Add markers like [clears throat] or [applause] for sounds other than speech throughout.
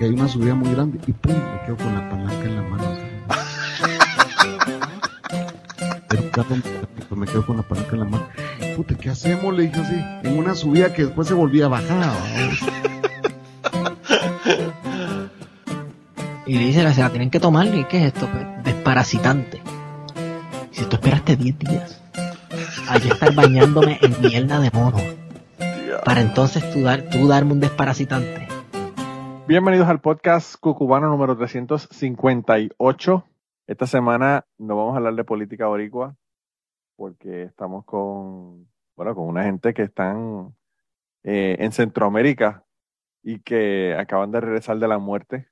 porque hay una subida muy grande y pum, me quedo con la palanca en la mano. El carro me- me quedo con la palanca en la mano. Puta, ¿qué hacemos? Le dije así, en una subida que después se volvía a bajar. Y le dice, se la tienen que tomar. ¿Y qué es esto? Pues, desparasitante. Si tú esperaste 10 días a yo estar bañándome en mierda de mono, para entonces tú, dar, tú darme un desparasitante. Bienvenidos al podcast Cucubano número 358. Esta semana no vamos a hablar de política boricua porque estamos con, bueno, con una gente que están eh, en Centroamérica y que acaban de regresar de la muerte.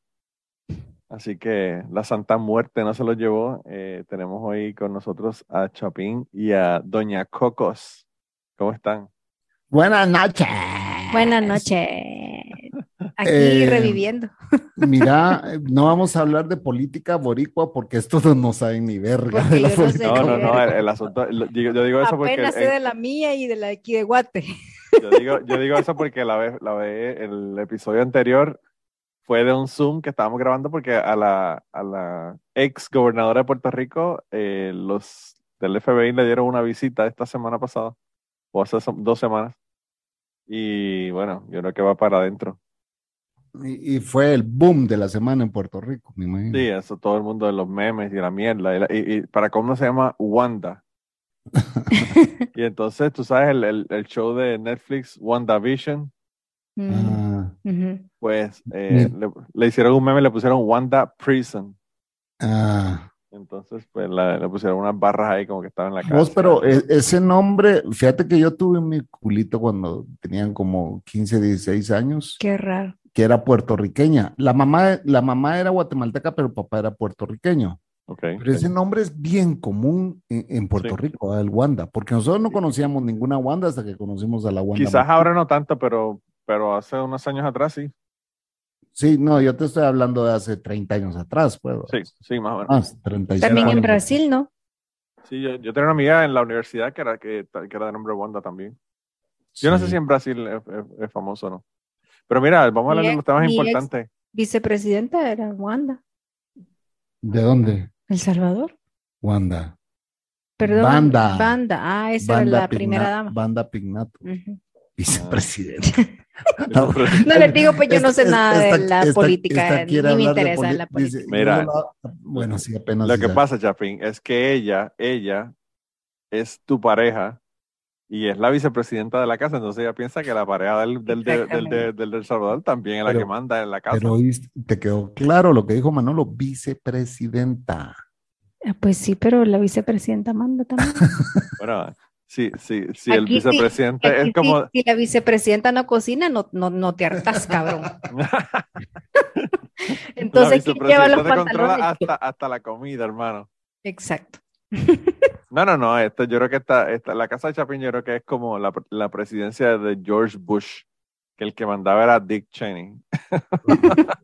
Así que la Santa Muerte no se los llevó. Eh, tenemos hoy con nosotros a Chapín y a Doña Cocos. ¿Cómo están? Buenas noches. Buenas noches. Aquí Eh, reviviendo. Mira, [laughs] no vamos a hablar de política boricua porque estos no, no saben ni verga Porque de la yo no sé No, no, el, el asunto, digo- yo digo eso porque Apenas sé de la mía y de la de aquí de Guate. Yo digo, yo digo eso porque la vez, la vez, el episodio anterior fue de un Zoom que estábamos grabando porque a la, a la ex gobernadora de Puerto Rico, eh, los del FBI le dieron una visita esta semana pasada, o hace dos semanas. Y bueno, yo creo que va para adentro. Y, y fue el boom de la semana en Puerto Rico, me imagino. Sí, eso todo el mundo de los memes y la mierda. Y, la- y- y para cómo se llama Wanda. [laughs] y entonces, tú sabes, el, el, el show de Netflix, WandaVision. Mm, Ah, pues eh, le, le hicieron un meme, le pusieron Wanda Prison. ah. Entonces, pues la- le pusieron unas barras ahí como que estaba en la casa. Vos, pero e- ese nombre, fíjate que yo tuve mi culito cuando tenían como 15, 16 años, Qué raro. Que era puertorriqueña. La mamá, la mamá era guatemalteca, pero el papá era puertorriqueño. Ok. Pero ese nombre es bien común en, en Puerto Sí. Rico, el Wanda, porque nosotros no conocíamos ninguna Wanda hasta que conocimos a la Wanda. Quizás ahora no tanto, pero, pero hace unos años atrás sí. Sí, no, yo te estoy hablando de hace 30 años atrás, pues. Sí, sí, más o menos. Más, 35 También en. Brasil, ¿no? Sí, yo, yo tenía una amiga en la universidad que era, que, que era de nombre Wanda también. Yo no sé si en Brasil es, es- es famoso o no. Pero mira, vamos a hablar de los temas importantes. Vicepresidenta era Wanda. ¿De dónde? El Salvador. Wanda. Perdón. Banda. Banda. Ah, esa Banda era la Pigna- primera dama. Banda Pignato, Ujú. vicepresidente. [laughs] No. No les digo, pues yo no sé Esta- nada de la esta- política, ni me interesa la política. Mira. bueno, sí, apenas. Lo que pasa, Chapín, es que ella, ella es tu pareja y es la vicepresidenta de la casa, entonces ella piensa que la pareja del, del, de- del, del, del Salvador también es la que manda en la casa. Pero te quedó claro lo que dijo Manolo, vicepresidenta. Ah, Pues sí, pero la vicepresidenta manda también. [laughs] Bueno, sí, sí, sí, el vicepresidente es como... si, si la vicepresidenta no cocina, no, no, no te hartas, cabrón. [laughs] Entonces, ¿quién lleva los pantalones? hasta, hasta la comida, hermano. Exacto. [laughs] No, no, no, esto, yo creo que esta, esta, la casa de Chapín yo creo que es como la, la presidencia de George Bush, que el que mandaba era Dick Cheney. [laughs]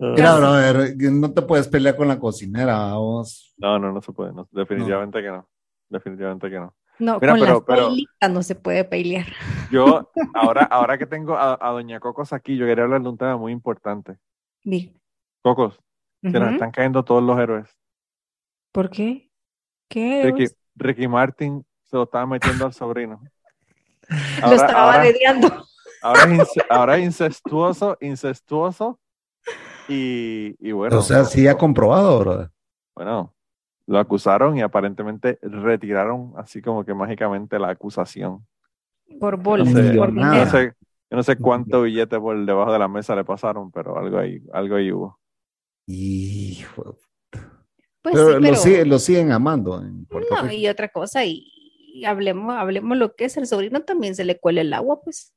Mira, brother, no te puedes pelear con la cocinera, vos. No, no, no se puede, no, definitivamente que no, definitivamente que no. No, Mira, con pero- las pero- no se puede pelear. Yo, [laughs] ahora, ahora que tengo a, a Doña Cocos aquí, yo quería hablar de un tema muy importante. Di. Cocos, se nos están cayendo todos los héroes. ¿Por qué? ¿Qué? Ricky, Ricky Martin se lo estaba metiendo al sobrino. [laughs] Lo Ahora- estaba ahora- dediando. Ahora ahora es incestuoso, incestuoso. Y, y bueno, o sea, sí ha comprobado, brother. bueno, lo acusaron y aparentemente retiraron así como que mágicamente la acusación. Por bolas, No sé, por nada. Yo no dinero. sé, yo no sé cuánto billete por debajo de la mesa le pasaron, pero algo ahí, algo ahí hubo. Hijo. Pues pero, sí, lo, siguen, lo siguen amando en Puerto No, Rico. y otra cosa, y, y hablemos, hablemos lo que es, el sobrino también se le cuela el agua, pues.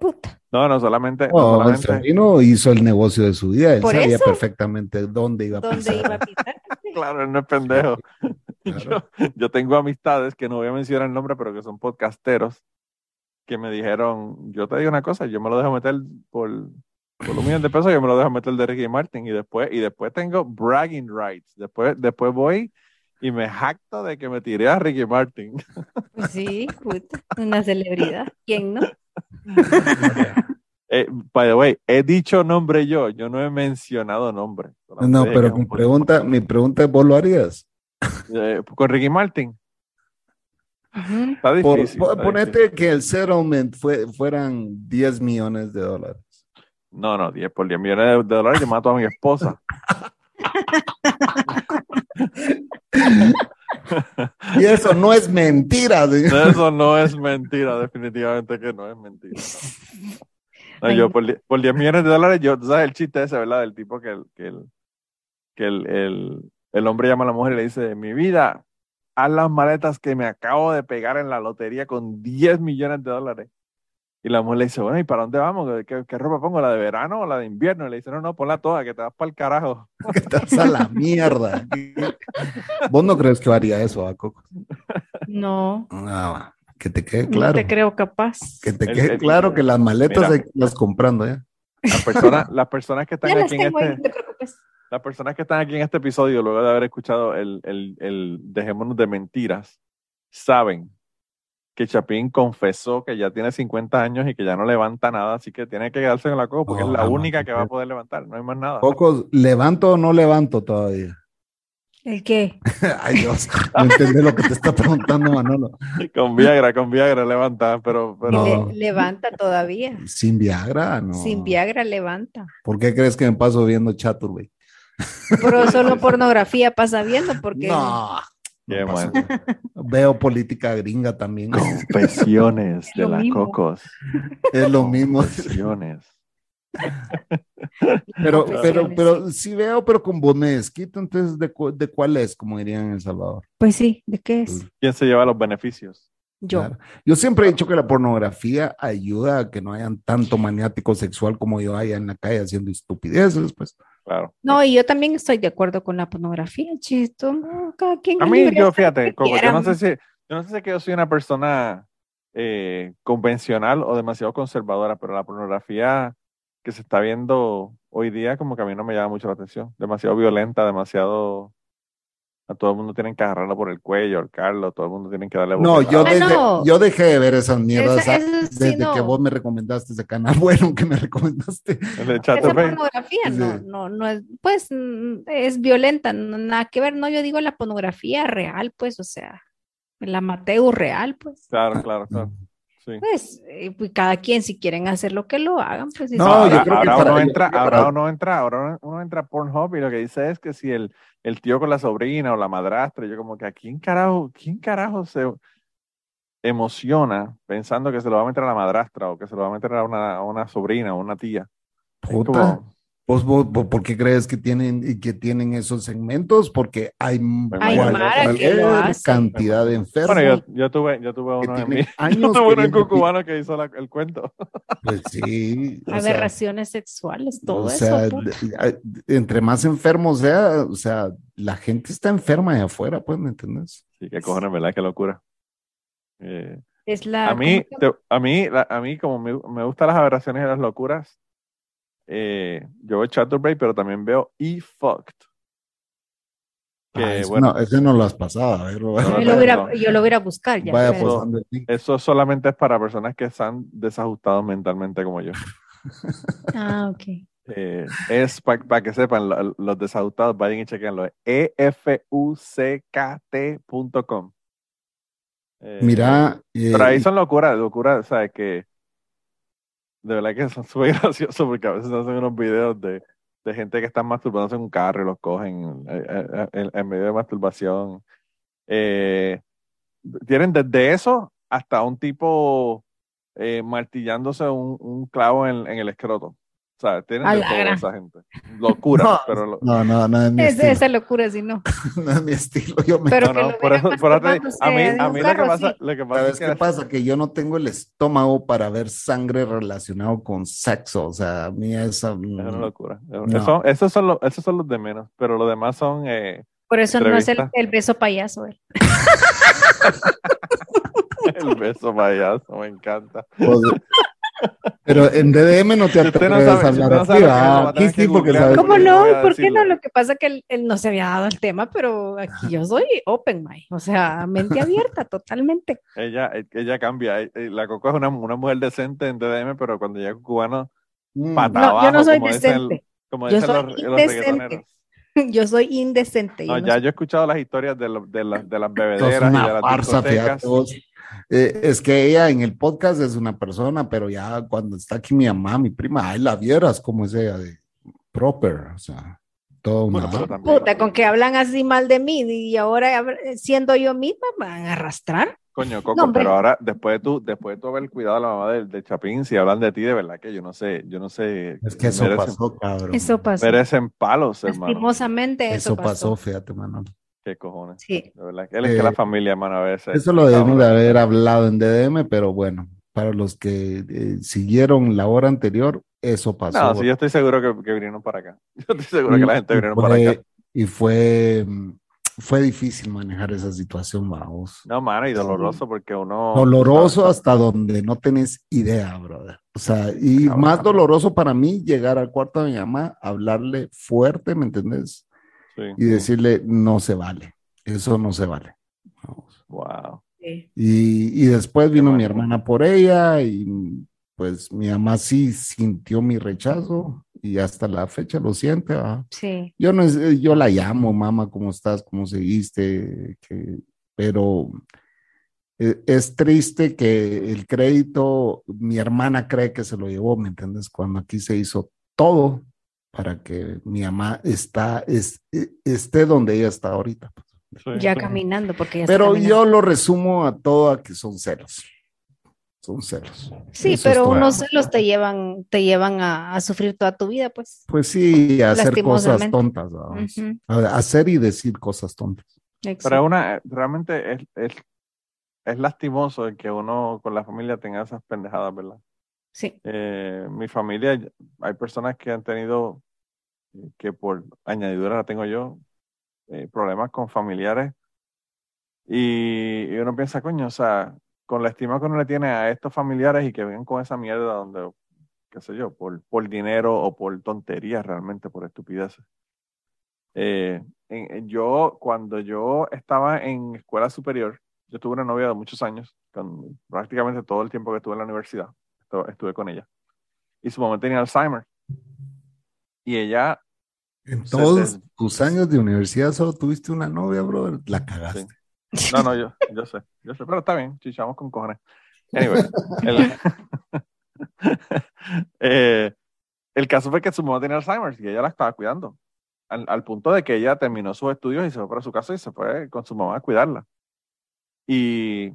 Puta. No, no solamente, no No, el sobrino hizo el negocio de su vida, él Por sabía eso. perfectamente dónde iba a ¿Dónde pisar. iba a [laughs] pisar? claro, él no es pendejo. Claro. [laughs] Yo, yo tengo amistades que no voy a mencionar el nombre, pero que son podcasteros que me dijeron, yo te digo una cosa, yo me lo dejo meter por, por un millón de pesos, yo me lo dejo meter de Ricky Martin y después, y después tengo bragging rights. Después, después voy y me jacto de que me tiré a Ricky Martin. Pues sí, puta, una celebridad. ¿Quién no? Eh, by the way, he dicho nombre yo, yo no he mencionado nombre. Solamente No, pero que mi pregunta, mi pregunta es, ¿vos lo harías? Eh, con Ricky Martin. Está difícil. por- está ponete difícil. que el settlement fue, fueran 10 millones de dólares. No, no, 10 por 10 millones de, de dólares yo mato a mi esposa. [laughs] Y eso no es mentira. ¿sí? Eso no es mentira, definitivamente que no es mentira. [laughs] No, yo por, por 10 millones de dólares, yo, tú sabes el chiste ese, ¿verdad? Del tipo que, el, que, el, que el, el, el hombre llama a la mujer y le dice, mi vida, haz las maletas que me acabo de pegar en la lotería con 10 millones de dólares. Y la mujer le dice, bueno, ¿y para dónde vamos? ¿Qué, qué ropa pongo? ¿La de verano o la de invierno? Y le dice, no, no, ponla toda, que te vas para el carajo. [laughs] Que te vas a la mierda. [laughs] ¿Vos no crees que haría eso, a Coco? No, Ah, que te quede no claro. te creo capaz. Que te quede el- claro que las maletas Mira. irlas comprando ¿eh? ya. Las personas, las personas que están Ya las aquí en ahí, este... no te preocupes. Las personas que están aquí en este episodio, luego de haber escuchado el, el, el Dejémonos de Mentiras, saben que Chapín confesó que ya tiene 50 años y que ya no levanta nada, así que tiene que quedarse en la copa porque es la única que va a poder levantar, no hay más nada. Pocos, ¿levanto o no levanto todavía? ¿El qué? [laughs] Ay, Dios, no entendés lo que te está preguntando Manolo. Con Viagra, con Viagra levanta, pero, pero No. Le- levanta todavía. Sin Viagra, no. Sin Viagra levanta. ¿Por qué crees que me paso viendo Chaturway? Pero solo [laughs] pornografía pasa viendo porque No. Qué no pasa mal. nada. Veo política gringa también. confesiones de la mismo. Cocos. Es lo mismo. Confesiones. [laughs] Pero, pero, pero sí veo, pero con Bonesquito, entonces, ¿de, cu- ¿de cuál es? Como dirían en El Salvador. Pues sí, ¿de qué es? ¿Quién se lleva los beneficios? Yo. Claro. Yo siempre he dicho que la pornografía ayuda a que no hayan tanto maniático sexual como yo haya en la calle haciendo estupideces, pues. Claro. No, y yo también estoy de acuerdo con la pornografía, chisto. no, cada quien A mí, yo fíjate, Coco, yo no sé si, yo no sé si que yo soy una persona eh, convencional o demasiado conservadora, pero la pornografía que se está viendo hoy día como que a mí no me llama mucho la atención. Demasiado violenta, demasiado... A todo el mundo tienen que agarrarlo por el cuello, ahorcarlo, todo el mundo tiene que darle No, yo. Ah, desde, no. yo dejé de ver esas mierdas Esa- eso sí, desde no. que vos me recomendaste ese canal [laughs] bueno que me recomendaste. El de Esa pornografía no, Sí. no, no es, pues mm, es violenta, no- nada que ver, no, yo digo la pornografía real, pues, o sea, el amateur real, pues, Claro, claro, claro. Sí. pues, eh, pues, cada quien si quieren hacer lo que lo hagan, pues, No, si- yo ahora, creo que ahora para- uno entra, que ahora para- uno entra, ahora uno- entra a Pornhub y lo que dice es que si el, el tío con la sobrina o la madrastra, yo como que a quién carajo, quién carajo se emociona pensando que se lo va a meter a la madrastra o que se lo va a meter a una, a una sobrina o una tía. Es Puta. como- ¿Vos, vos- vos por qué crees que tienen, que tienen esos segmentos? Porque hay, Hay cualquier cantidad de enfermos bueno, yo, yo tuve, yo tuve que uno en [laughs] años yo tuve uno en queriendo- cubano que hizo la- el cuento. [laughs] Pues sí. o sea, aberraciones sexuales, todo o sea, eso. pues. de- de- entre más enfermo sea, o sea, la gente está enferma allá afuera, pues, ¿me entiendes? Sí, qué cojones, ¿verdad? Qué locura. Eh, Es la, a mí, ¿cómo se te- a mí, la- a mí como me, me gustan las aberraciones y las locuras, eh, yo veo Chatterbait, pero también veo E-Fucked. Que, Ah, eso bueno, no, ese no lo has pasado, yo, lo no, voy a- no. yo lo voy a buscar ya. vaya eso solamente es para personas que están desajustados mentalmente como yo. [laughs] Ah, ok. Eh, es para que sepan, lo- los desajustados, vayan y chequenlo. E EFUCKT.com. Eh, Mira, eh, Pero ahí son locuras, locuras, o sea, que de verdad que [laughs] son súper graciosos porque a veces hacen unos videos de, de gente que está masturbándose en un carro y los cogen eh, eh, en, en medio de masturbación. Eh, tienen desde eso hasta un tipo eh, martillándose un, un clavo en el escroto. O sea, tienen de todo esa gente. Locura, No, pero lo- no, no, no es mi Es estilo. esa locura, si no. [laughs] No es mi estilo. Yo me Pero no, no, por eso, por eso a mí, a mí lo que carro, pasa, sí. lo que pasa ¿Sabes es qué que pasa? Que yo no tengo el estómago para ver sangre relacionado con sexo. O sea, a mí esa. es una locura. No. Eso- esos, son los, esos son los de menos, pero los demás son eh, Por eso no es el, el beso payaso. él. [laughs] el beso payaso, me encanta. pues, Pero en DDM no te no atreves a hablar no así, Aquí que sí, porque sabes. ¿Cómo no? ¿Por qué no? Lo que pasa es que él, él no se había dado el tema, pero aquí yo soy open mind, o sea, mente abierta totalmente. Ella, ella cambia. eh, eh, La Coco es una, una mujer decente en DDM, pero cuando llega cubano, Mm. Pata. No, yo no abajo, soy como dicen decente. como Yo dicen soy los, los reggaetoneros. [laughs] Yo soy indecente. yo No, no ya soy- yo he escuchado las historias de, lo- de, las- de las bebederas y de las farsa, discotecas. fíjate. Eh, es que ella en el podcast es una persona, pero ya cuando está aquí mi mamá, mi prima, ay, la vieras como es ella de proper, o sea, todo una... Bueno, también- Puta, con que hablan así mal de mí y ahora siendo yo misma, me van a arrastrar. Coño, Coco, No, pero ahora, después de tú, después de tú haber cuidado a la mamá del de Chapín, si hablan de ti, de verdad que yo no sé, yo no sé. Es que eso merecen, pasó, cabrón. Eso pasó. Merecen palos, hermano. Lastimosamente eso, Eso pasó, fíjate, mano. Qué cojones. Sí. De verdad que él es que Eh, la familia, hermano, a veces. Eso lo debemos de haber hablado en DDM, pero bueno, para los que eh, siguieron la hora anterior, eso pasó. No, sí, yo estoy seguro que, que vinieron para acá. [laughs] Yo estoy seguro que la gente Y vinieron fue- para acá. Y fue, mm, fue difícil manejar esa situación, vamos. No, mano, y doloroso porque uno. Doloroso ¿sabes? hasta donde no tenés idea, brother. O sea, y Cabrón. más doloroso para mí llegar al cuarto de mi mamá, hablarle fuerte, ¿me entendés? Sí, Y decirle, no se vale, eso no se vale. Vamos. Wow. Sí. Y, y después vino mi hermana por ella y pues mi mamá sí sintió mi rechazo y hasta la fecha lo siente. ¿verdad? Sí. Yo no yo la llamo, mamá, ¿cómo estás? ¿Cómo seguiste? Que- pero eh, es triste que el crédito, mi hermana cree que se lo llevó, ¿me entiendes? Cuando aquí se hizo todo para que mi mamá está, es- eh, esté donde ella está ahorita. pues. Sí, Ya caminando, porque ya está Pero caminando. yo lo resumo a todo a que son celos. Son celos. Sí, Eso es pero unos celos te llevan, te llevan a, a sufrir toda tu vida, pues. Pues sí, a hacer cosas tontas. vamos. Ujú, A- hacer y decir cosas tontas. Pero exacto. una, realmente es, es, es lastimoso el que uno con la familia tenga esas pendejadas, ¿verdad? Sí, Eh, mi familia, hay personas que han tenido, eh, que por añadidura la tengo yo, eh, problemas con familiares. Y, y uno piensa, coño, o sea, con la estima que uno le tiene a estos familiares y que vengan con esa mierda donde, qué sé yo, por, por dinero o por tonterías realmente, por estupideces. Eh, en- en- yo, cuando yo estaba en escuela superior, yo tuve una novia de muchos años, con prácticamente todo el tiempo que estuve en la universidad, estu- estuve con ella. Y su mamá tenía Alzheimer. Y ella, En todos tus años de universidad solo tuviste una novia, bro. La cagaste. no, no, yo, yo sé, yo sé, pero está bien, chichamos con cojones. Anyway, [laughs] el, [laughs] eh, el caso fue que su mamá tenía Alzheimer y ella la estaba cuidando. Al, al punto de que ella terminó sus estudios y se fue para su casa y se fue con su mamá a cuidarla. Y,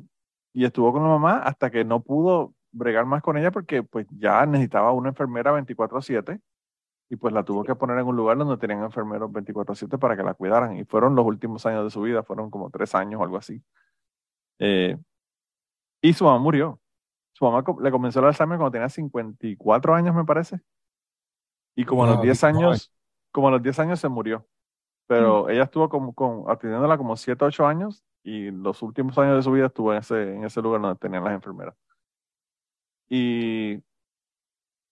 y estuvo con la mamá hasta que no pudo bregar más con ella porque pues ya necesitaba una enfermera 24/7 y pues la tuvo que poner en un lugar donde tenían enfermeros 24/7 para que la cuidaran. Y fueron los últimos años de su vida, fueron como tres años o algo así. Eh, y su mamá murió. Su mamá le comenzó el Alzheimer cuando tenía 54 años, me parece. Y como a los Wow, 10 joven. años, como a los 10 años se murió. Pero ella estuvo como, con, atendiéndola como 7, 8 años y los últimos años de su vida estuvo en ese, en ese lugar donde tenían las enfermeras. Y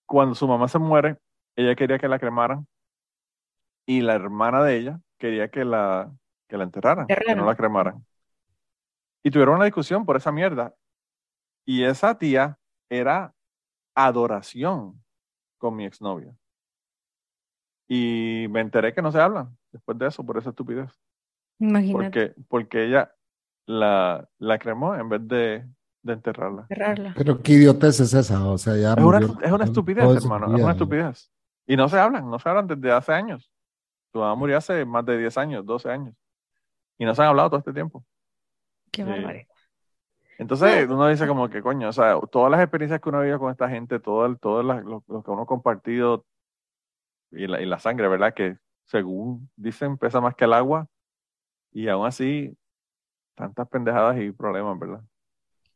cuando su mamá se muere, ella quería que la cremaran y la hermana de ella quería que la, que la enterraran, que no la cremaran. Y tuvieron una discusión por esa mierda. Y esa tía era adoración con mi exnovia. Y me enteré que no se hablan después de eso, por esa estupidez. imagínate, Porque, porque ella la, la cremó en vez de, de enterrarla. Pero qué idiotez es esa, o sea, ya Es una, es una estupidez, hermano. Es una estupidez. Y no se hablan, no se hablan desde hace años. Tu mamá murió hace más de 10 años, 12 años. Y no se han hablado todo este tiempo. Qué barbaridad. Entonces uno dice como que, coño, o sea, todas las experiencias que uno ha vivido con esta gente, todo, el, todo la- lo, lo que uno ha compartido y la, y la sangre, ¿verdad? Que según dicen pesa más que el agua y aún así tantas pendejadas y problemas, ¿verdad?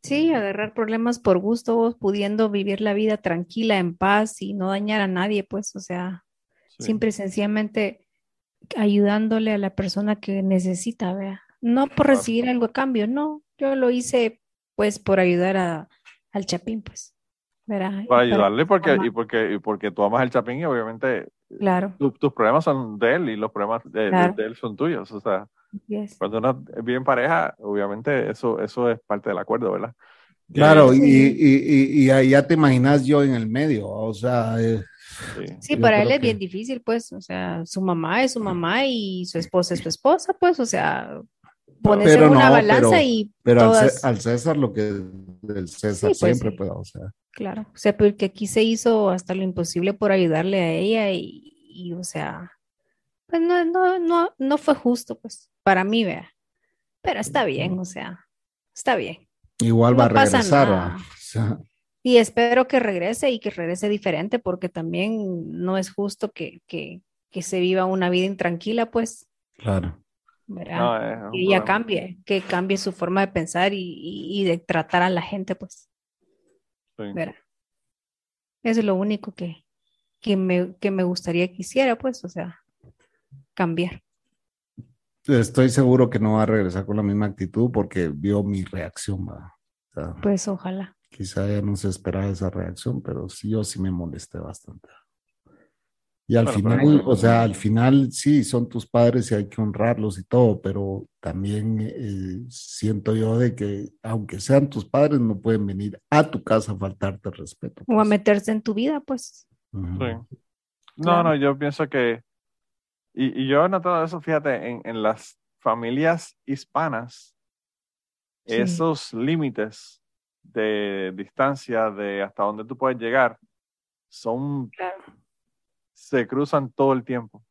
Sí, agarrar problemas por gusto, vos pudiendo vivir la vida tranquila, en paz y no dañar a nadie, pues, o sea, Sí. simple y sencillamente ayudándole a la persona que necesita, vea. No por recibir algo a cambio, no. Yo lo hice, pues, por ayudar a, al Chapín, pues. Verá, para ayudarle porque, y porque, y porque tú amas el Chapín y obviamente Claro, tu- tus problemas son de él y los problemas de, de- Claro. de él son tuyos. O sea, así es. cuando uno vive en pareja, obviamente eso, eso es parte del acuerdo, ¿verdad? Claro, y, Sí. y, y, y ahí ya te imaginas yo en el medio, o sea, eh, sí. Sí, para él es que- bien difícil, pues, o sea, su mamá es su mamá y su esposa es su esposa, pues, o sea, pones en una no, balanza pero- y pero al, todas, al César lo que del César Sí, pues, siempre, sí. pues, o sea, claro, o sea, porque aquí se hizo hasta lo imposible por ayudarle a ella y, y, o sea, pues no, no, no, no fue justo, pues, para mí, vea, pero está bien, o sea, está bien. igual No va a regresar, Y espero que regrese y que regrese diferente, porque también no es justo que, que, que se viva una vida intranquila, pues, claro. ¿verdad? No, es ella cambie, que cambie su forma de pensar y, y- y de tratar a la gente, pues, Sí. ¿verdad? Eso es lo único que, que, me, que me gustaría que hiciera, pues, o sea, cambiar. Estoy seguro que no va a regresar con la misma actitud porque vio mi reacción, ¿va? O sea, Pues ojalá. quizá ella no se esperaba esa reacción, pero sí, yo sí me molesté bastante. Y al Bueno, final, pero- o sea, al final sí, son tus padres y hay que honrarlos y todo, pero también eh, siento yo de que aunque sean tus padres, no pueden venir a tu casa a faltarte el respeto. O a pues. meterse en tu vida, pues. Sí. No, Claro. no, yo pienso que, y, y yo he notado eso, fíjate, en, en las familias hispanas, Sí. esos límites de distancia, de hasta dónde tú puedes llegar, son, Claro. se cruzan todo el tiempo.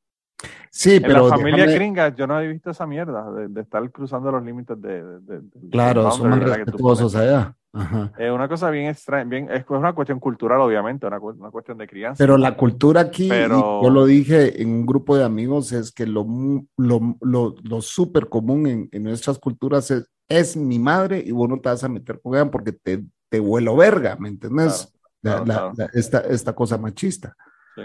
Sí, En pero la familia déjame- gringa yo no he visto esa mierda de, de estar cruzando los límites de, de- de- claro, son tú respetuosos allá. Ajá. Es una cosa bien extraña, bien, es una cuestión cultural, obviamente, una, una cuestión de crianza. Pero la cultura aquí, Pero- yo lo dije en un grupo de amigos, es que lo, lo, lo, lo súper común en, en nuestras culturas es, es mi madre y vos no te vas a meter con ella porque te, te vuelo verga, ¿me entendés? Claro, La- claro, la- claro. la- esta, esta cosa machista. Sí.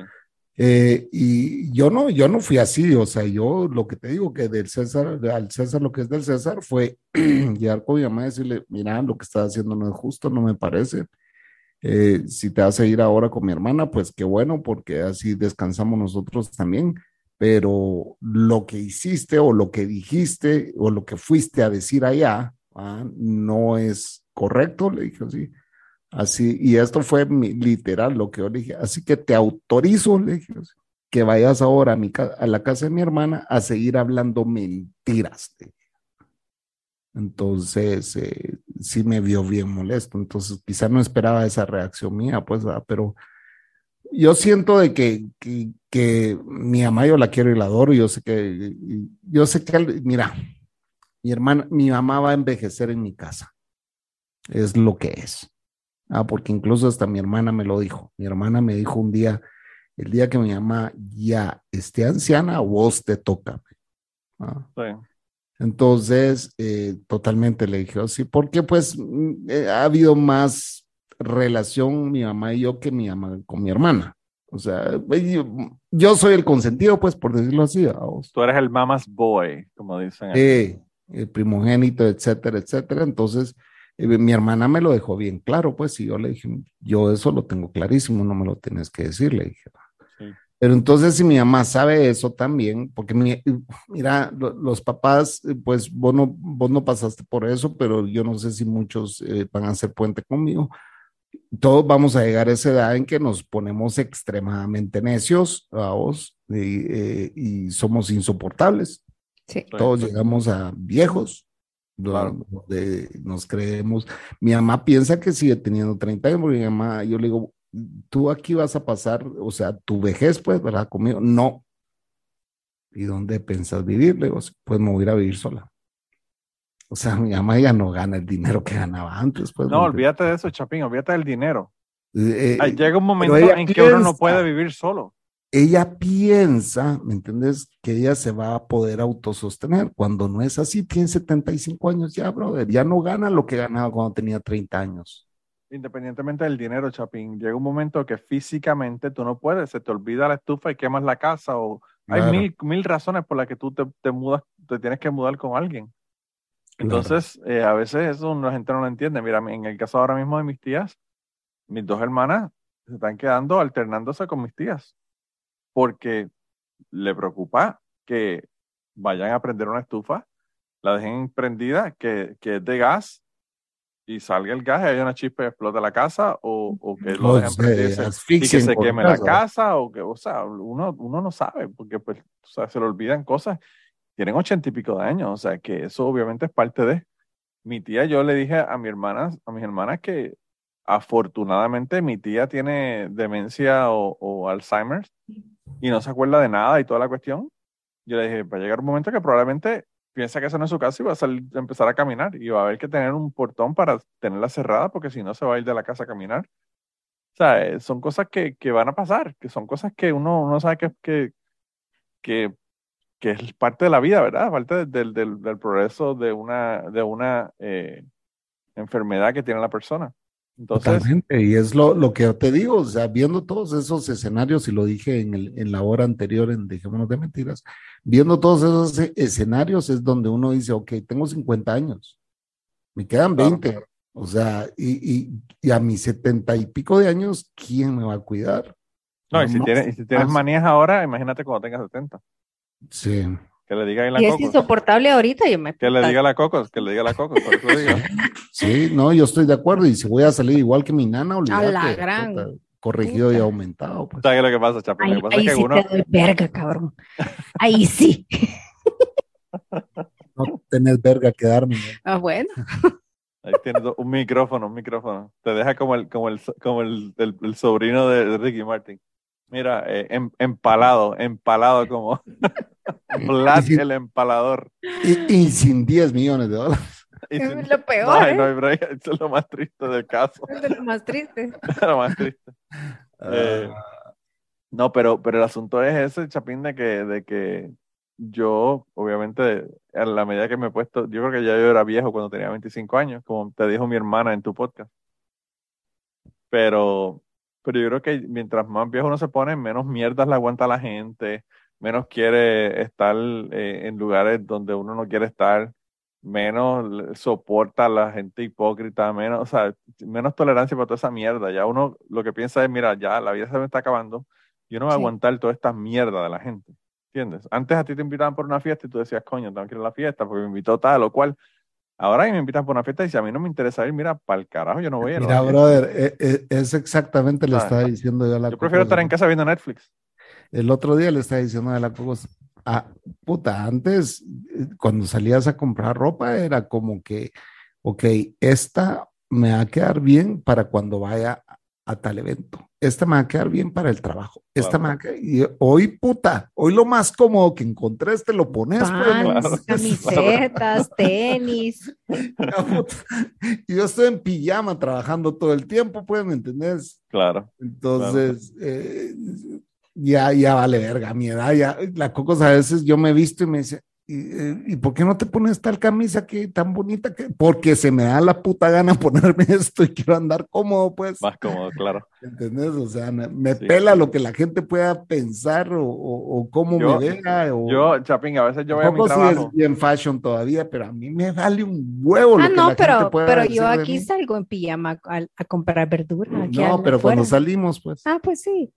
Eh, y yo no, yo no fui así, o sea, yo lo que te digo que del César, al César lo que es del César fue [clears throat] llegar con mi mamá y decirle, mira, lo que estás haciendo no es justo, no me parece. Eh, si te a ir ahora con mi hermana, pues qué bueno, porque así descansamos nosotros también, pero lo que hiciste o lo que dijiste o lo que fuiste a decir allá, ah, no es correcto, le dije así. Así, y esto fue literal lo que yo le dije. Así que te autorizo, dije, que vayas ahora a, mi, a la casa de mi hermana a seguir hablando mentiras. Entonces, eh, sí me vio bien molesto. Entonces, quizá no esperaba esa reacción mía, pues, pero yo siento de que, que, mi mamá yo la quiero y la adoro. Yo sé que, yo sé que, mira, mi hermana, mi mamá va a envejecer en mi casa. Es lo que es. Ah, porque incluso hasta mi hermana me lo dijo. Mi hermana me dijo un día, el día que mi mamá ya esté anciana, vos te toca. Ah, Sí. entonces, eh, totalmente le dije así, porque pues mm, eh, ha habido más relación mi mamá y yo que mi mamá con mi hermana. O sea, yo, yo soy el consentido, pues, por decirlo así. Tú eres el mama's boy, como dicen. aquí. Eh, el primogénito, etcétera, etcétera. Entonces, mi hermana me lo dejó bien claro, pues, y yo le dije, yo eso lo tengo clarísimo, no me lo tienes que decir, le dije. Sí. Pero entonces, si mi mamá sabe eso también, porque mi- mira, lo- los papás, eh, pues vos no, vos no pasaste por eso, pero yo no sé si muchos eh, van a hacer puente conmigo. Todos vamos a llegar a esa edad en que nos ponemos extremadamente necios, vamos, y, eh, y somos insoportables. Sí. Todos llegamos a viejos, Claro. nos creemos. Mi mamá piensa que sigue teniendo 30 años, porque mi mamá, yo le digo, tú aquí vas a pasar, o sea, tu vejez, pues, ¿verdad? Conmigo. No. ¿Y dónde piensas vivir? Le digo, pues me voy a ir a vivir sola. O sea, mi mamá ya no gana el dinero que ganaba antes, pues. No, ¿me olvídate de eso, Chapín, olvídate del dinero. Eh, Llega un momento en que uno no puede vivir solo. Ella piensa, ¿me entiendes? Que ella se va a poder autosostener. Cuando no es así, tiene 75 años ya, brother. Ya no gana lo que ganaba cuando tenía 30 años. Independientemente del dinero, Chapín, llega un momento que físicamente tú no puedes, se te olvida la estufa y quemas la casa o hay mil, mil razones por las que tú te, te mudas, te tienes que mudar con alguien. Claro. Entonces, eh, a veces eso la gente no lo entiende. Mira, en el caso ahora mismo de mis tías, mis dos hermanas se están quedando alternándose con mis tías porque le preocupa que vayan a prender una estufa, la dejen prendida, que, que es de gas, y salga el gas y hay una chispa y explote la casa, o, o que lo dejen se prendido y que se queme la casa, o que, o sea, uno, uno no sabe, porque pues, o sea, se le olvidan cosas. Tienen ochenta y pico de años, o sea, que eso obviamente es parte de. Mi tía, yo le dije a mi hermana, a mis hermanas que afortunadamente mi tía tiene demencia o, o Alzheimer y no se acuerda de nada y toda la cuestión. Yo le dije, va a llegar un momento que probablemente piensa que eso no es su casa y va a salir, empezar a caminar y va a haber que tener un portón para tenerla cerrada porque si no se va a ir de la casa a caminar. O sea, eh, son cosas que, que van a pasar, que son cosas que uno, uno sabe que, que, que, que es parte de la vida, ¿verdad? Parte del, del, del progreso de una, de una eh, enfermedad que tiene la persona. Entonces, Totalmente, y es lo, lo que yo te digo, o sea, viendo todos esos escenarios, y lo dije en, el, en la hora anterior en Dejémonos de Mentiras, viendo todos esos e- escenarios es donde uno dice, ok, tengo 50 años, me quedan Claro. 20, o sea, y, y, y a mis 70 y pico de años, ¿quién me va a cuidar? no, y si tienes, y si tienes manías ahora, imagínate cuando tengas 70. Sí, Que le diga ahí la Y es Cocos. insoportable ahorita, yo me Que le diga la Cocos, que le diga la Cocos, por eso digo. [laughs] sí, no, yo estoy de acuerdo, y si voy a salir igual que mi nana, olvídate, la gran puta, corregido y aumentado, pues. ¿Sabes es lo que pasa, Chapín? Lo Ahí, que pasa ahí es que sí uno, te doy verga, cabrón. Ahí sí. [laughs] no tenés verga que darme. ¿no? Ah, bueno. ahí tienes un micrófono, un micrófono. Te deja como el, como el, como el, el- el sobrino de, de Ricky Martin. Mira, eh, em- empalado, empalado como [laughs] [laughs] Vlad sin- el empalador. y- y sin 10 millones de dólares. [laughs] Y sin- Es lo no, peor, no ¿eh? hay break, eso es lo más triste del caso. Es de lo más triste. lo más triste. Eh, Ah, No, pero, pero el asunto es ese, Chapín, de que, de que yo, obviamente, a la medida que me he puesto, yo creo que ya yo era viejo cuando tenía 25 años, como te dijo mi hermana en tu podcast. Pero, pero yo creo que mientras más viejo uno se pone, menos mierdas le aguanta a la gente, menos quiere estar eh, en lugares donde uno no quiere estar, menos soporta a la gente hipócrita, menos, o sea, menos tolerancia para toda esa mierda. Ya uno lo que piensa es, mira, ya la vida se me está acabando, yo no voy a aguantar toda esta mierda de la gente. ¿Entiendes? Antes a ti te invitaban por una fiesta y tú decías, coño, tengo que ir a la fiesta porque me invitó tal o cual. Ahora que me invitan por una fiesta y si a mí no me interesa ir, mira, para el carajo, yo no voy a ir. a la Mira, brother, eh, eh, es exactamente le Ah, estaba diciendo yo a la Yo prefiero estar en casa viendo Netflix. El otro día le estaba diciendo a la Cocos, ah, puta, antes eh, cuando salías a comprar ropa era como que, ok, esta me va a quedar bien para cuando vaya a, tal evento. Esta me va a quedar bien para el trabajo. Esta Claro. me va a quedar, y hoy, puta, hoy lo más cómodo que encontrés te lo pones. pues, Claro. Pants, [laughs] camisetas, tenis. Y yo estoy en pijama trabajando todo el tiempo, pues, ¿me entendés? Claro. Entonces, eh, ya, ya vale verga, mi edad, ya, la Cocos a veces yo me he visto y me dice, ¿y, eh, ¿y por qué no te pones tal camisa que tan bonita que? Porque se me da la puta gana [laughs] ponerme esto y quiero andar cómodo, pues, Más cómodo, claro. [laughs] ¿entendés? O sea, me, me Sí. pela lo que la gente pueda pensar o, o, o cómo Yo- me vea. O, Yo, Chapín, a veces yo voy a mi trabajo. es bien fashion todavía, pero a mí me vale un huevo lo Ah, que no, la gente pero, pueda pero yo aquí salgo en pijama a, a comprar verdura. aquí No, pero cuando salimos, pues. Ah, pues sí.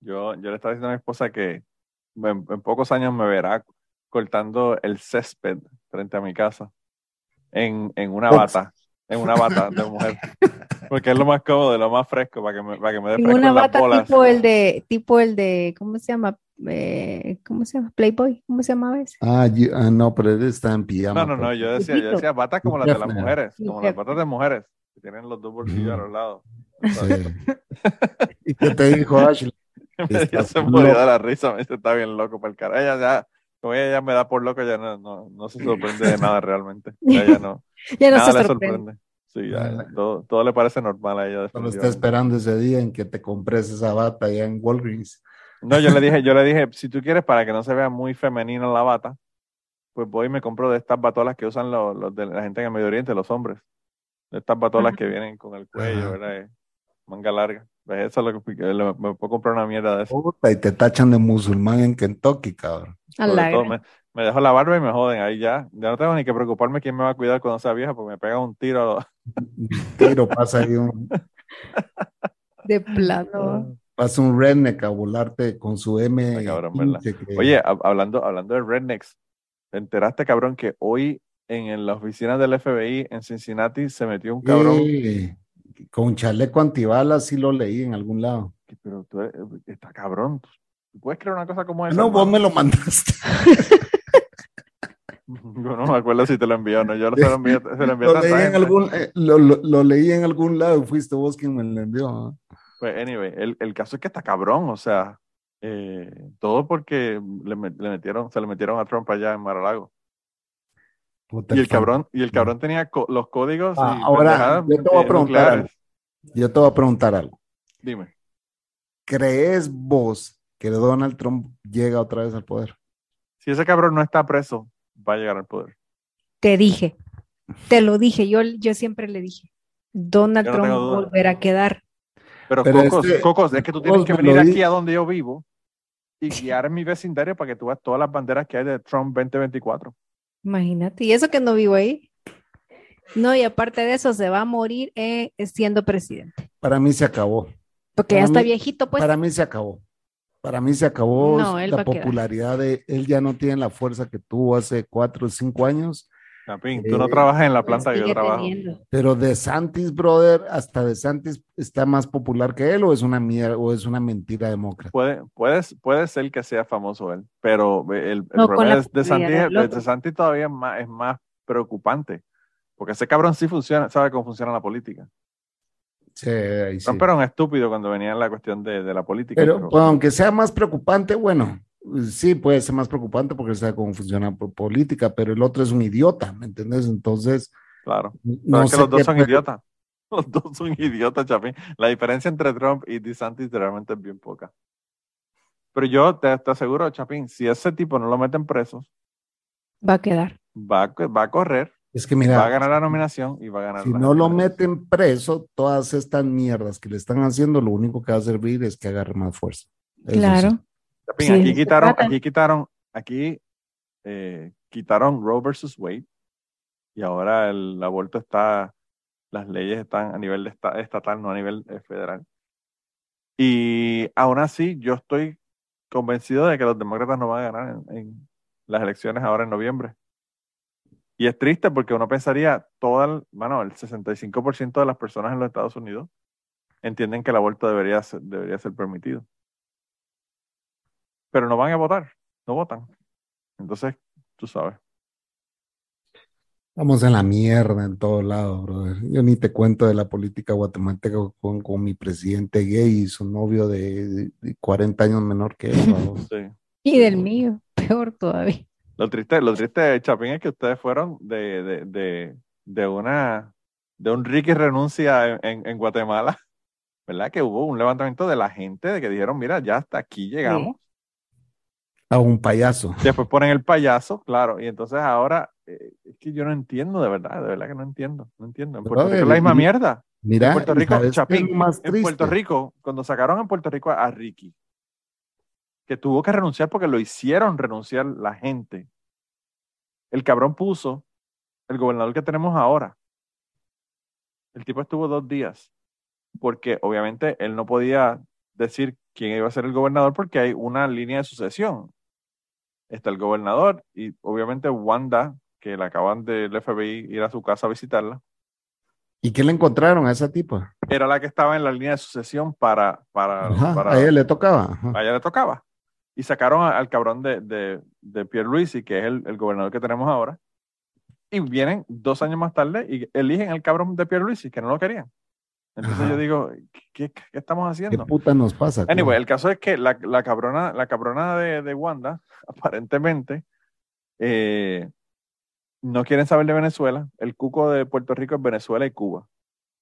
Yo, yo le estaba diciendo a mi esposa que en, en pocos años me verá cortando el césped frente a mi casa en, en una bata, en una bata de mujer. Porque es lo más cómodo, lo más fresco para que me, para que me dé En fresco una en las bata bolas. tipo el de, tipo el de, ¿cómo se llama? Eh, ¿cómo se llama? Playboy, ¿cómo se llamaba ese? Ah, yo- ah, no, pero él está en pijama. No, no, no, pues. yo decía, yo decía batas como las de las mujeres, como las batas de mujeres, que tienen los dos bolsillos a los lados. Sí. [laughs] ¿Y qué te dijo Ashley? [laughs] Estás se murió de la risa, me dice, está bien loco para el cara. Ella ya, como ella ya me da por loco, ya no, no, no se sorprende de nada realmente. [laughs] Ya, ya no, [laughs] Ya no nada se le sorprende. sorprende. Sí, ya, todo, todo le parece normal a ella. Solo está esperando ese día en que te compres esa bata allá en Walgreens. No, yo le dije, yo le dije, [laughs] si tú quieres para que no se vea muy femenina la bata, pues voy y me compro de estas batolas que usan los, los de la gente en el Medio Oriente, los hombres. De estas batolas Ajá. que vienen con el cuello, Ajá. ¿verdad? Eh, Manga larga. ¿Ves? Eso es lo que le- me puedo comprar una mierda de eso. Puta, y te tachan de musulmán en Kentucky, cabrón. Todo, me, me dejo la barba y me joden ahí ya. Ya no tengo ni que preocuparme quién me va a cuidar cuando sea vieja, porque me pega un tiro. a lo- Pero pasa ahí un. [laughs] De plano. [laughs] Pasa un redneck a volarte con su M. Está cabrón, ¿verdad? 15 que- Oye, hab- hablando, hablando de rednecks, ¿te enteraste, cabrón, que hoy en, en la oficina del FBI en Cincinnati se metió un cabrón? Eh, con chaleco antibalas, sí lo leí en algún lado. Pero tú eres- está cabrón. ¿Tú puedes creer una cosa como esa? No, vos me lo mandaste. [laughs] Yo no me acuerdo si te lo envió o no. Yo se lo envié, se lo envié a Lo leí, en algún, eh, lo, lo- lo leí en algún lado fuiste vos quien me lo envió. Pues, anyway, el, el caso es que está cabrón, o sea, eh, todo porque le, le metieron, se le metieron a Trump allá en Mar-a-Lago. Puta, Y el fan. cabrón, y el cabrón tenía co- los códigos Ah, y ahora, pendejadas, yo te voy a eh, preguntar algo. Yo te voy a preguntar algo. Dime. ¿Crees vos que Donald Trump llega otra vez al poder? Si ese cabrón no está preso, va a llegar al poder. Te dije, te lo dije, yo, yo siempre le dije. Donald no Trump volverá a quedar. Pero, Pero Cocos, este- Cocos, es que tú tienes que venir aquí a donde yo vivo y guiar en mi vecindario para que tú veas todas las banderas que hay de Trump 2024. Imagínate, y eso que no vivo ahí. No, y aparte de eso, se va a morir eh, siendo presidente. Para mí se acabó. Porque ya Para está mí- viejito, pues. Para mí se acabó. Para mí se acabó No, la popularidad de él ya no tiene la fuerza que tuvo hace cuatro o cinco años. Tú no Eh, trabajas en la Pues planta que yo trabajo. teniendo. Pero de Santis, brother, hasta de Santis está más popular que él o es una mierda o es una mentira demócrata. Puede, puede, puede ser que sea famoso él, pero el, el No, con problema es de Santi, popularidad del de otro. Santi todavía es más, es más preocupante, porque ese cabrón sí funciona, sabe cómo funciona la política. Sí, ahí sí. Trump era un estúpido cuando venía en la cuestión de, de la política. Pero pero- aunque sea más preocupante, bueno, sí puede ser más preocupante porque sabe cómo funciona por política, pero el otro es un idiota, ¿me entendés? Entonces, claro. Pero no es que los dos son puede- idiotas. [laughs] Los dos son idiotas, Chapín. La diferencia entre Trump y DeSantis realmente es bien poca. Pero yo te, te aseguro, Chapín, si ese tipo no lo meten preso, Va a quedar. va, a- va a correr, Es que va a mira, ganar la nominación y va a ganar si la no lo meten preso, todas estas mierdas que le están haciendo, lo único que va a servir es que agarre más fuerza. Eso Claro. sí. Chapín, Sí, aquí quitaron, aquí quitaron, aquí eh, quitaron Roe versus Wade y ahora el aborto está, las leyes están a nivel de esta- estatal, no a nivel eh, federal. Y aún así, yo estoy convencido de que los demócratas no van a ganar en, en las elecciones ahora en noviembre. Y es triste porque uno pensaría, toda el, bueno, el 65% de las personas en los Estados Unidos entienden que el aborto debería ser, debería ser permitido pero no van a votar, no votan. Entonces, tú sabes. Estamos en la mierda en todos lados, brother. Yo ni te cuento de la política guatemalteca con, con mi presidente gay y su novio de, de- de 40 años menor que él. vamos. Sí. Y del mío, peor todavía. Lo triste, lo triste, Chapín, es que ustedes fueron de, de, de, de una de un Ricky renuncia en, en, en Guatemala, [laughs] ¿verdad? Que hubo un levantamiento de la gente de que dijeron, mira, ya hasta aquí llegamos. A un payaso. [laughs] Después ponen el payaso, claro, y entonces ahora eh, es que yo no entiendo de verdad, de verdad que no entiendo, no entiendo. En Puerto Rico es la misma mierda. Mira, en Puerto ¿y Rico, Chapín, más en Puerto? Rico, cuando sacaron en Puerto Rico a, a Ricky, que tuvo que renunciar porque lo hicieron renunciar la gente, el cabrón puso el gobernador que tenemos ahora. El tipo estuvo dos días, porque obviamente él no podía decir quién iba a ser el gobernador porque hay una línea de sucesión. Está el gobernador y obviamente Wanda, que le acaban del FBI ir a su casa a visitarla, ¿Y qué le encontraron a esa tipa? era la que estaba en la línea de sucesión para, para, Ajá, para a ella le tocaba. ajá. a ella le tocaba. Y sacaron al cabrón de, de, de Pierluisi, que es el, el gobernador que tenemos ahora. Y vienen dos años más tarde y eligen al cabrón de Pierluisi, que no lo querían. Entonces Ajá. yo digo, ¿qué, qué- qué estamos ¿Qué haciendo? puta nos pasa? tío? Anyway, el caso es que la, la cabrona, la cabrona de, de Wanda, [laughs] aparentemente, eh, no quieren saber de Venezuela. El cuco de Puerto Rico es Venezuela y Cuba.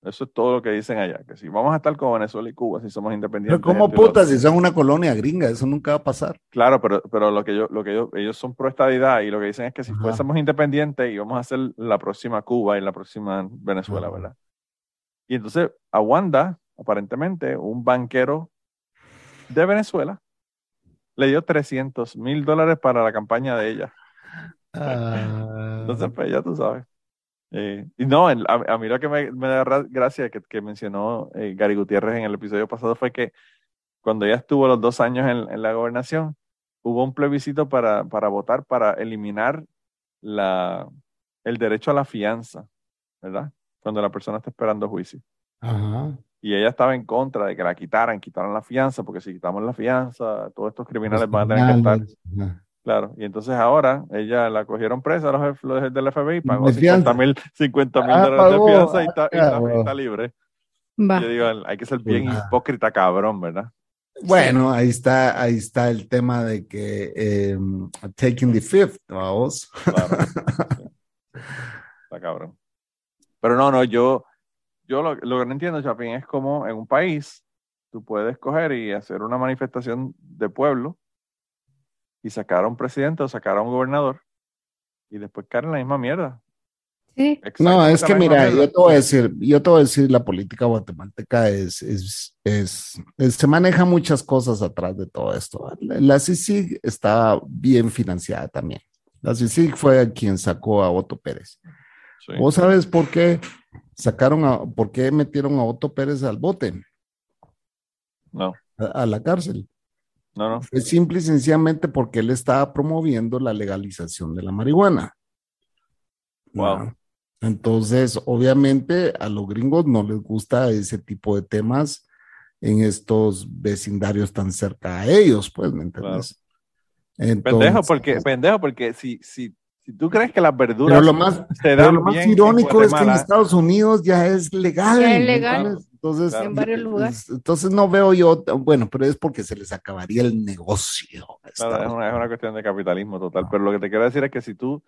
Eso es todo lo que dicen allá. Que si vamos a estar con Venezuela y Cuba, si somos independientes. Pero ¿cómo putas si son una colonia gringa? Eso nunca va a pasar. Claro, pero, pero lo que yo, lo que yo, ellos son pro estadidad y lo que dicen es que si Ajá. fuésemos independientes íbamos a ser la próxima Cuba y la próxima Venezuela, Ajá. ¿verdad? Y entonces a Wanda, aparentemente, un banquero de Venezuela, le dio 300 mil dólares para la campaña de ella. Ah, Entonces, pues ya tú sabes. Eh, y no, a, a, mí lo que me, me da gracia que, que mencionó eh, Gary Gutiérrez en el episodio pasado fue que cuando ella estuvo los dos años en, en la gobernación, hubo un plebiscito para, para votar para eliminar la, el derecho a la fianza, ¿verdad? Cuando la persona está esperando juicio. Ajá. Y ella estaba en contra de que la quitaran, quitaran la fianza, porque si quitamos la fianza, todos estos criminales van a tener que estar. Claro, y entonces ahora ella la cogieron presa los, los del FBI, pagó 50 mil 50 mil ah, dólares de fianza y está, está, libre. Yo digo, hay que ser bien hipócrita, cabrón, ¿verdad? Bueno, ahí está, ahí está el tema de que eh, taking the fifth, vamos. Claro. [laughs] Está cabrón. Pero no, no, yo, yo lo, lo que no entiendo, Chapín, es como en un país tú puedes coger y hacer una manifestación de pueblo y sacar a un presidente o sacar a un gobernador y después caer en la misma mierda. Sí. No, es que mira, yo te voy a decir, yo te voy a decir, la política guatemalteca es, es, es, se maneja muchas cosas atrás de todo esto. La CICIG está bien financiada también. La CICIG fue quien sacó a Otto Pérez. ¿Vos sabes por qué sacaron a, por qué metieron a Otto Pérez al bote? No. a la cárcel. No, no. Es simple y sencillamente porque él estaba promoviendo la legalización de la marihuana. Wow. Entonces, obviamente, a los gringos no les gusta ese tipo de temas en estos vecindarios tan cerca a ellos, pues, ¿me entiendes? pendejo, porque, pendejo, porque si, si, si tú crees que las verduras pero lo más, pero lo más irónico es que en Estados Unidos ya es legal. Ya es legal. Entonces, en varios lugares. Entonces no veo yo, bueno, pero es porque se les acabaría el negocio. es, una, es una cuestión de capitalismo total. Pero lo que te quiero decir es que si tú,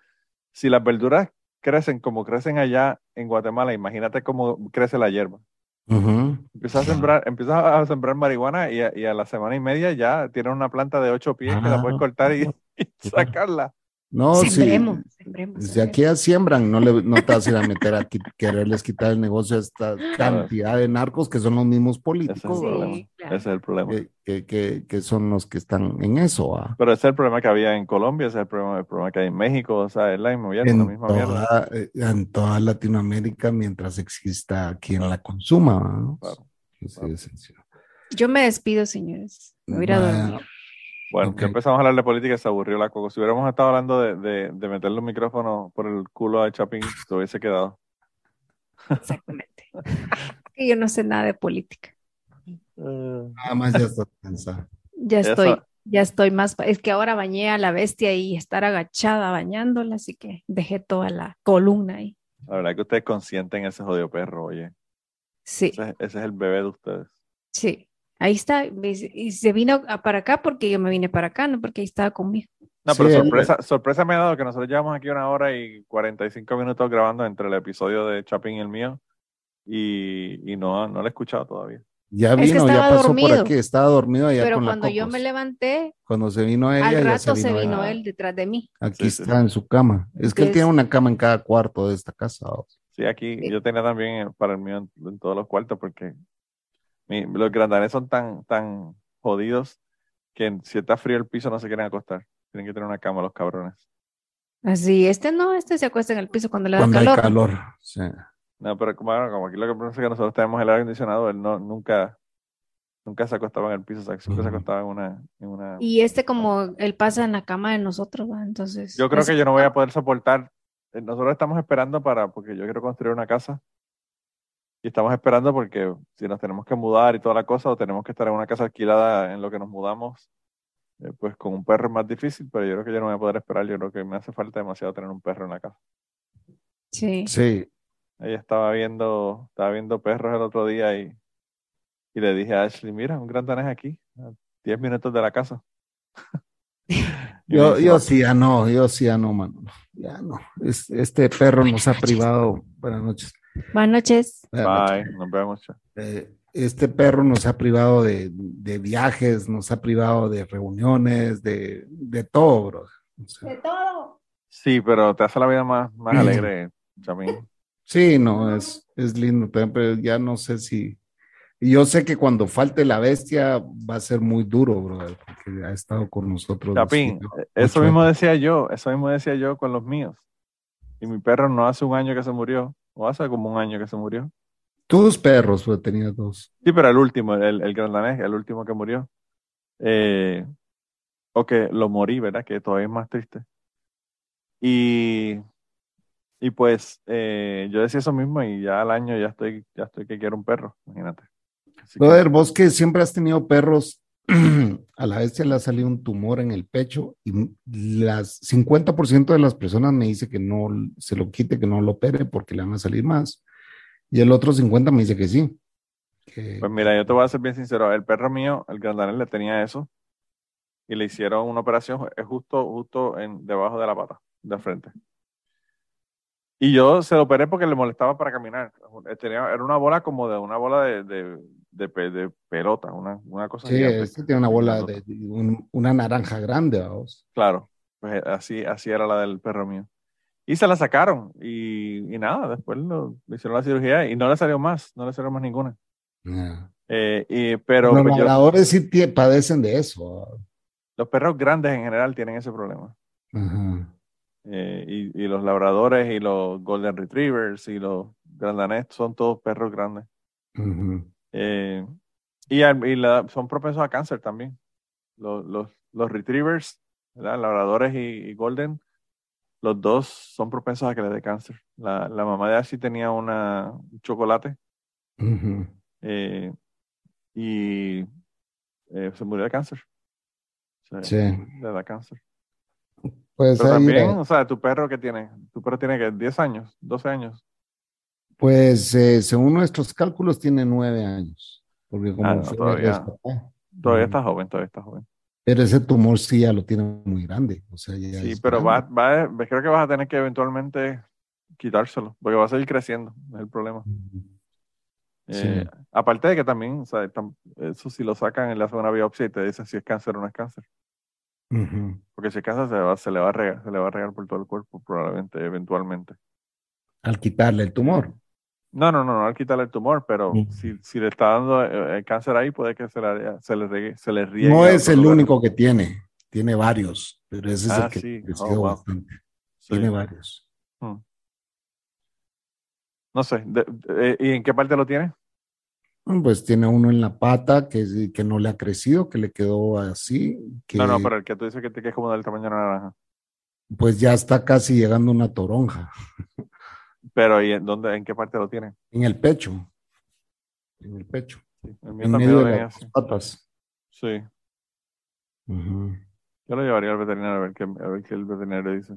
si las verduras crecen como crecen allá en Guatemala, imagínate cómo crece la hierba. Empiezas a sembrar, empiezas a sembrar marihuana y a, la semana y media ya tienes una planta de ocho pies que la puedes cortar y [laughs] sacarla. No, sembremos, sembremos. Si aquí ya siembran, no, le, no te vas a ir a meter a quererles quitar el negocio a esta [laughs] cantidad de narcos que son los mismos políticos. Ese es el problema. Que, que, que, son los que están en eso. Pero ese es el problema que había en Colombia, ese es el problema, el problema que hay en México, o sea, es la misma, en, la misma toda, eh, en toda Latinoamérica mientras exista quien la consuma. ¿no? Yo me despido, señores. Me voy a dormir. Bueno, que empezamos a hablar de política y se aburrió la coco. Si hubiéramos estado hablando de, de, de meter los micrófonos por el culo a Chapin, se hubiese quedado. Exactamente. yo no sé nada de política. Nada más ya estoy cansada. Ya estoy, ya estoy más. Es que ahora bañé a la bestia y estar agachada bañándola, así que dejé toda la columna ahí. La verdad que ustedes consienten ese jodido perro, oye. Sí. ese es el bebé de ustedes. Sí. Ahí está, y se vino para acá porque yo me vine para acá, no porque ahí estaba conmigo. No, pero sorpresa, sorpresa me ha dado que nosotros llevamos aquí una hora y 45 minutos grabando entre el episodio de Chapin y el mío y, y no, no lo he escuchado todavía. Ya vino, ya pasó por aquí, estaba dormido allá Pero cuando yo me levanté, cuando se vino ella, al rato se vino, él detrás de mí. Aquí está en su cama. Es que él tiene una cama en cada cuarto de esta casa. Sí, aquí yo tenía también para el mío en todos los cuartos porque los grandanes son tan, tan jodidos que si está frío el piso no se quieren acostar. Tienen que tener una cama los cabrones. Así, este no, este se acuesta en el piso cuando le da cuando calor. Hay calor, sí. No, pero como, como aquí lo que pasa es que nosotros tenemos el aire acondicionado, él no, nunca, nunca se acostaba en el piso, siempre se acostaba en una, en una... Y este como él pasa en la cama de nosotros, ¿va? entonces... Yo creo que yo no voy a poder soportar, eh, nosotros estamos esperando para, porque yo quiero construir una casa y estamos esperando porque si nos tenemos que mudar y toda la cosa, o tenemos que estar en una casa alquilada en lo que nos mudamos, eh, pues con un perro es más difícil, pero yo creo que yo no voy a poder esperar. Yo creo que me hace falta demasiado tener un perro en la casa. Sí. Sí. Ella estaba viendo, estaba viendo perros el otro día y, y le dije a Ashley, mira, un gran danés aquí, a 10 minutos de la casa. [laughs] yo, yo sí, ya no, yo sí, ya no, mano. Ya no. este perro nos ha privado. Buenas noches. Buenas noches. Bye, nos vemos. Eh, este perro nos ha privado de, viajes, nos ha privado de reuniones, de, todo, bro. de todo. Sí, pero te hace la vida más, más alegre, Chamín. Sí, no, es, es lindo, pero ya no sé si. Yo sé que cuando falte la bestia va a ser muy duro, bro, porque ha estado con nosotros. Chapín, eso mismo decía yo, eso mismo decía yo con los míos Y mi perro no hace un año que se murió, o hace como un año que se murió. Tus perros, pues tenía dos. Sí, pero el último, el, el gran danés, el último que murió. Eh, o que lo morí, ¿verdad? Que todavía es más triste. Y, y pues eh, yo decía eso mismo y ya al año ya estoy, ya estoy que quiero un perro, imagínate. Así que- Brother, vos que siempre has tenido perros, [clears throat] a la se le ha salido un tumor en el pecho y las 50% de las personas me dice que no se lo quite, que no lo opere porque le van a salir más. Y el otro 50 me dice que sí. que- Pues mira, yo te voy a ser bien sincero. El perro mío, el grandanés, le tenía eso y le hicieron una operación eh, justo, justo en, debajo de la pata, de frente. Y yo se lo operé porque le molestaba para caminar. Tenía, era una bola como de una bola de, de, de, de pelota, una, una cosa sí, gigante. este tiene una bola de, de un- una naranja grande, vamos. Claro, pues así, así era la del perro mío. Y se la sacaron y, y nada, después lo, le hicieron la cirugía y no le salió más, no le salió más ninguna. Yeah. Eh, y, pero Los pues, labradores sí padecen de eso. los perros grandes en general tienen ese problema. Ajá. Eh, y, y los labradores y los golden retrievers y los grandanés son todos perros grandes. Ujú. Eh, y al- y la- son propensos a cáncer también. Los, los, los retrievers, ¿verdad? labradores y, y golden, los dos son propensos a que les dé cáncer. La, la mamá de Ashley tenía una, un chocolate eh, y eh, se murió de cáncer. Se- Sí. Le da cáncer. Pues Pero también, o sea, tu perro que tiene, tu perro tiene que 10 años, 12 años. Pues eh, según nuestros cálculos tiene nueve años, porque como Ah, no, fue todavía. rescatado. Todavía está joven, todavía está joven. Pero ese tumor sí ya lo tiene muy grande, o sea, ya Sí, pero va, va, creo que vas a tener que eventualmente quitárselo, porque va a seguir creciendo, es el problema. Eh, aparte de que también, o sea, eso si lo sacan le hacen una biopsia y te dicen si es cáncer o no es cáncer. Porque si es cáncer se, va, se, le va a regar, se le va a regar por todo el cuerpo, probablemente, eventualmente. Al quitarle el tumor. No, no, no, no al quitarle el tumor, pero Mm. si, si le está dando eh, el cáncer ahí, puede que se le, se le, se le riegue No es el lugar. único que tiene, tiene varios, pero ese es Ah, el que sí. Oh, wow. bastante. Sí. Tiene varios. No sé, de- de- eh, ¿y en qué parte lo tiene? Pues tiene uno en la pata que, que no le ha crecido, que le quedó así, que No, no, pero el que tú dices que, te- que es como del tamaño de una naranja. pues ya está casi llegando una toronja [laughs] Pero ¿y en dónde, en qué parte lo tiene? en el pecho. En el pecho. Sí, el mío En también medio lo de las así. patas. Sí, yo lo llevaría al veterinario a ver qué, a ver qué el veterinario dice.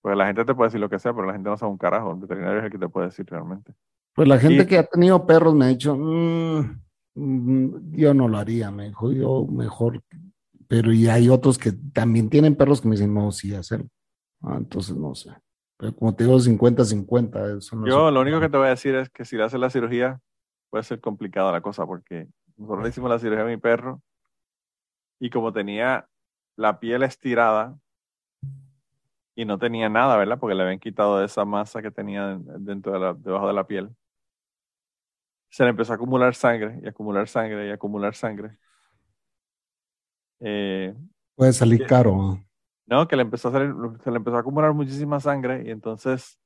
Porque la gente te puede decir lo que sea, pero la gente no sabe un carajo. El veterinario es el que te puede decir realmente. Pues la gente Y- que ha tenido perros me ha dicho, "Mm, mm, yo no lo haría, me dijo, yo mejor, pero y hay otros que también tienen perros que me dicen, no, sí, hacerlo. Ah, entonces no sé. Pero como te digo, 50-50, eso no Yo lo único que te voy a decir es que si le haces la cirugía, puede ser complicada la cosa, porque nosotros le hicimos la cirugía a mi perro y como tenía la piel estirada y no tenía nada, ¿verdad? Porque le habían quitado esa masa que tenía dentro de la, debajo de la piel. Se le empezó a acumular sangre y acumular sangre y acumular sangre. Eh, puede salir caro. ¿No? que le empezó a salir, se le empezó a acumular muchísima sangre y entonces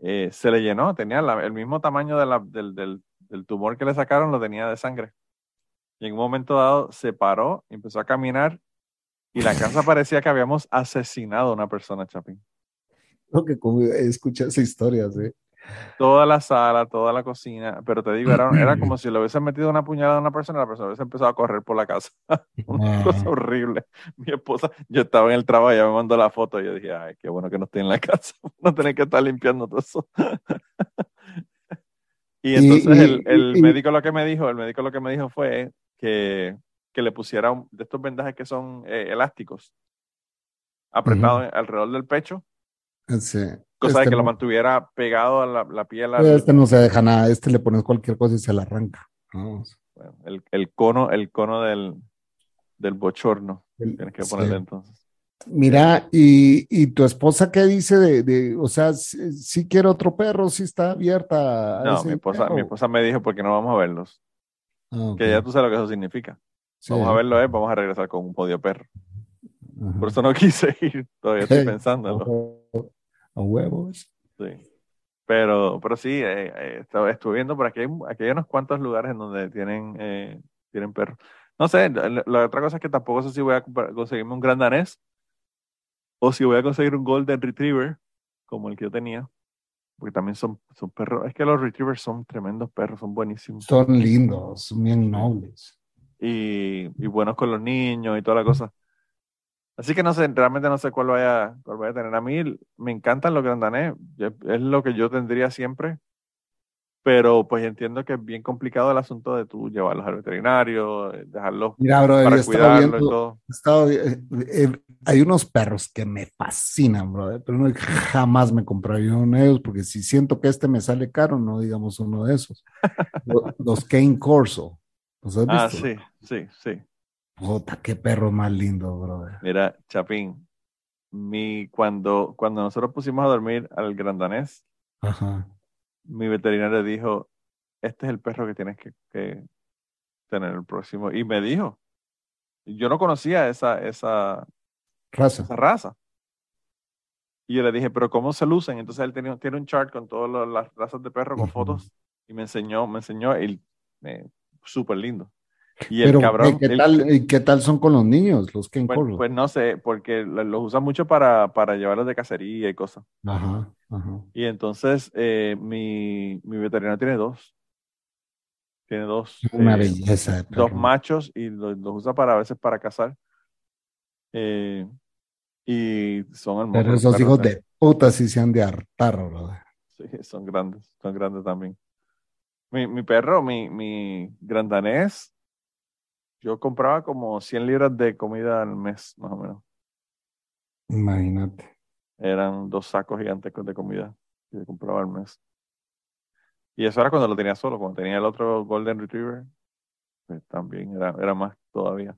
eh, se le llenó, tenía la- el mismo tamaño de la- del, del- del tumor que le sacaron, lo tenía de sangre. Y en un momento dado se paró, empezó a caminar y la casa [laughs] parecía que habíamos asesinado a una persona, Chapín. Creo que como escuché esa historia, sí. Toda la sala, toda la cocina, pero te digo, era, era como [clears throat] si le hubiesen metido una puñalada a una persona la persona hubiese empezado a correr por la casa. [laughs] Una Ah. cosa horrible. Mi esposa, yo estaba en el trabajo, ella me mandó la foto y yo dije, ay, qué bueno que no estoy en la [laughs] casa, no tener que estar limpiando todo eso. [laughs] y entonces y- el, el y- médico lo que me dijo, el médico lo que me dijo fue que, que le pusiera un- de estos vendajes que son eh, elásticos, apretados alrededor del pecho, Sí. Cosa de Este que lo mantuviera pegado a la, la piel. al- Este no se deja nada, este le pones cualquier cosa y se la arranca. Vamos. bueno, el, el cono, el cono del, del bochorno. El- Tienes que sí. ponerle entonces. Mira, y, y tu esposa qué dice de, de o sea, si, si quiere otro perro, si está abierta a No, mi esposa, perro? mi esposa me dijo porque no vamos a verlos. Ah. Que ya tú sabes lo que eso significa. Sí. Vamos a verlo, eh, vamos a regresar con un podio perro. Ajá. Por eso no [laughs] quise ir. Todavía estoy pensándolo. A huevos. Sí. Pero, pero sí, eh, eh, estaba- estuve viendo por aquí, hay, aquí hay unos cuantos lugares en donde tienen, eh, tienen perros. No sé, la, la otra cosa es que tampoco sé si voy a conseguirme un gran danés o si voy a conseguir un golden retriever como el que yo tenía. Porque también son, son perros. Es que los retrievers son tremendos perros, son buenísimos. Son lindos, son bien nobles. y, y buenos con los niños y toda la cosa. Así que no sé, realmente no sé cuál vaya, cuál vaya a tener. A mí me encantan los grandanés, es lo que yo tendría siempre, pero pues entiendo que es bien complicado el asunto de tú llevarlos al veterinario, eh, dejarlos Mira, brother, para cuidarlos y viendo, todo. he estado- eh, eh, hay unos perros que me fascinan, brother, pero no, jamás me compraría uno de ellos porque si siento que este me sale caro, no digamos uno de esos. [laughs] Lo- Los Cane Corso. ¿Los has Ah, visto? sí, sí, sí. Puta, qué perro más lindo, brother. Mira, Chapín, mi, cuando, cuando nosotros pusimos a dormir al grandanés, Ajá. mi veterinario dijo, este es el perro que tienes que, que tener el próximo. Y me dijo, yo no conocía esa, esa, Raza. esa raza. Y yo le dije, pero ¿cómo se lucen? Entonces él tenía, tiene un chart con todas las razas de perro con fotos y me enseñó, me enseñó el eh, súper lindo. [laughs] Y el Pero, cabrón, ¿qué, el- tal, y ¿qué tal son con los niños, los Cane pues, pues no sé, porque lo- los usan mucho para, para llevarlos de cacería y cosas. Ajá, ajá. Y entonces eh, mi, mi veterinario tiene dos. Tiene dos. Una eh, belleza dos machos y los, los usa para a veces para cazar. Eh, y son hermosos. Pero esos hijos de puta sí se han de hartar, brother. Sí, son grandes, son grandes también. Mi, mi perro, mi, mi gran danés, yo compraba como 100 libras de comida al mes, más o menos. Imagínate. Eran dos sacos gigantescos de comida que compraba al mes. Y eso era cuando lo tenía solo, cuando tenía el otro Golden Retriever, pues también era, era más todavía.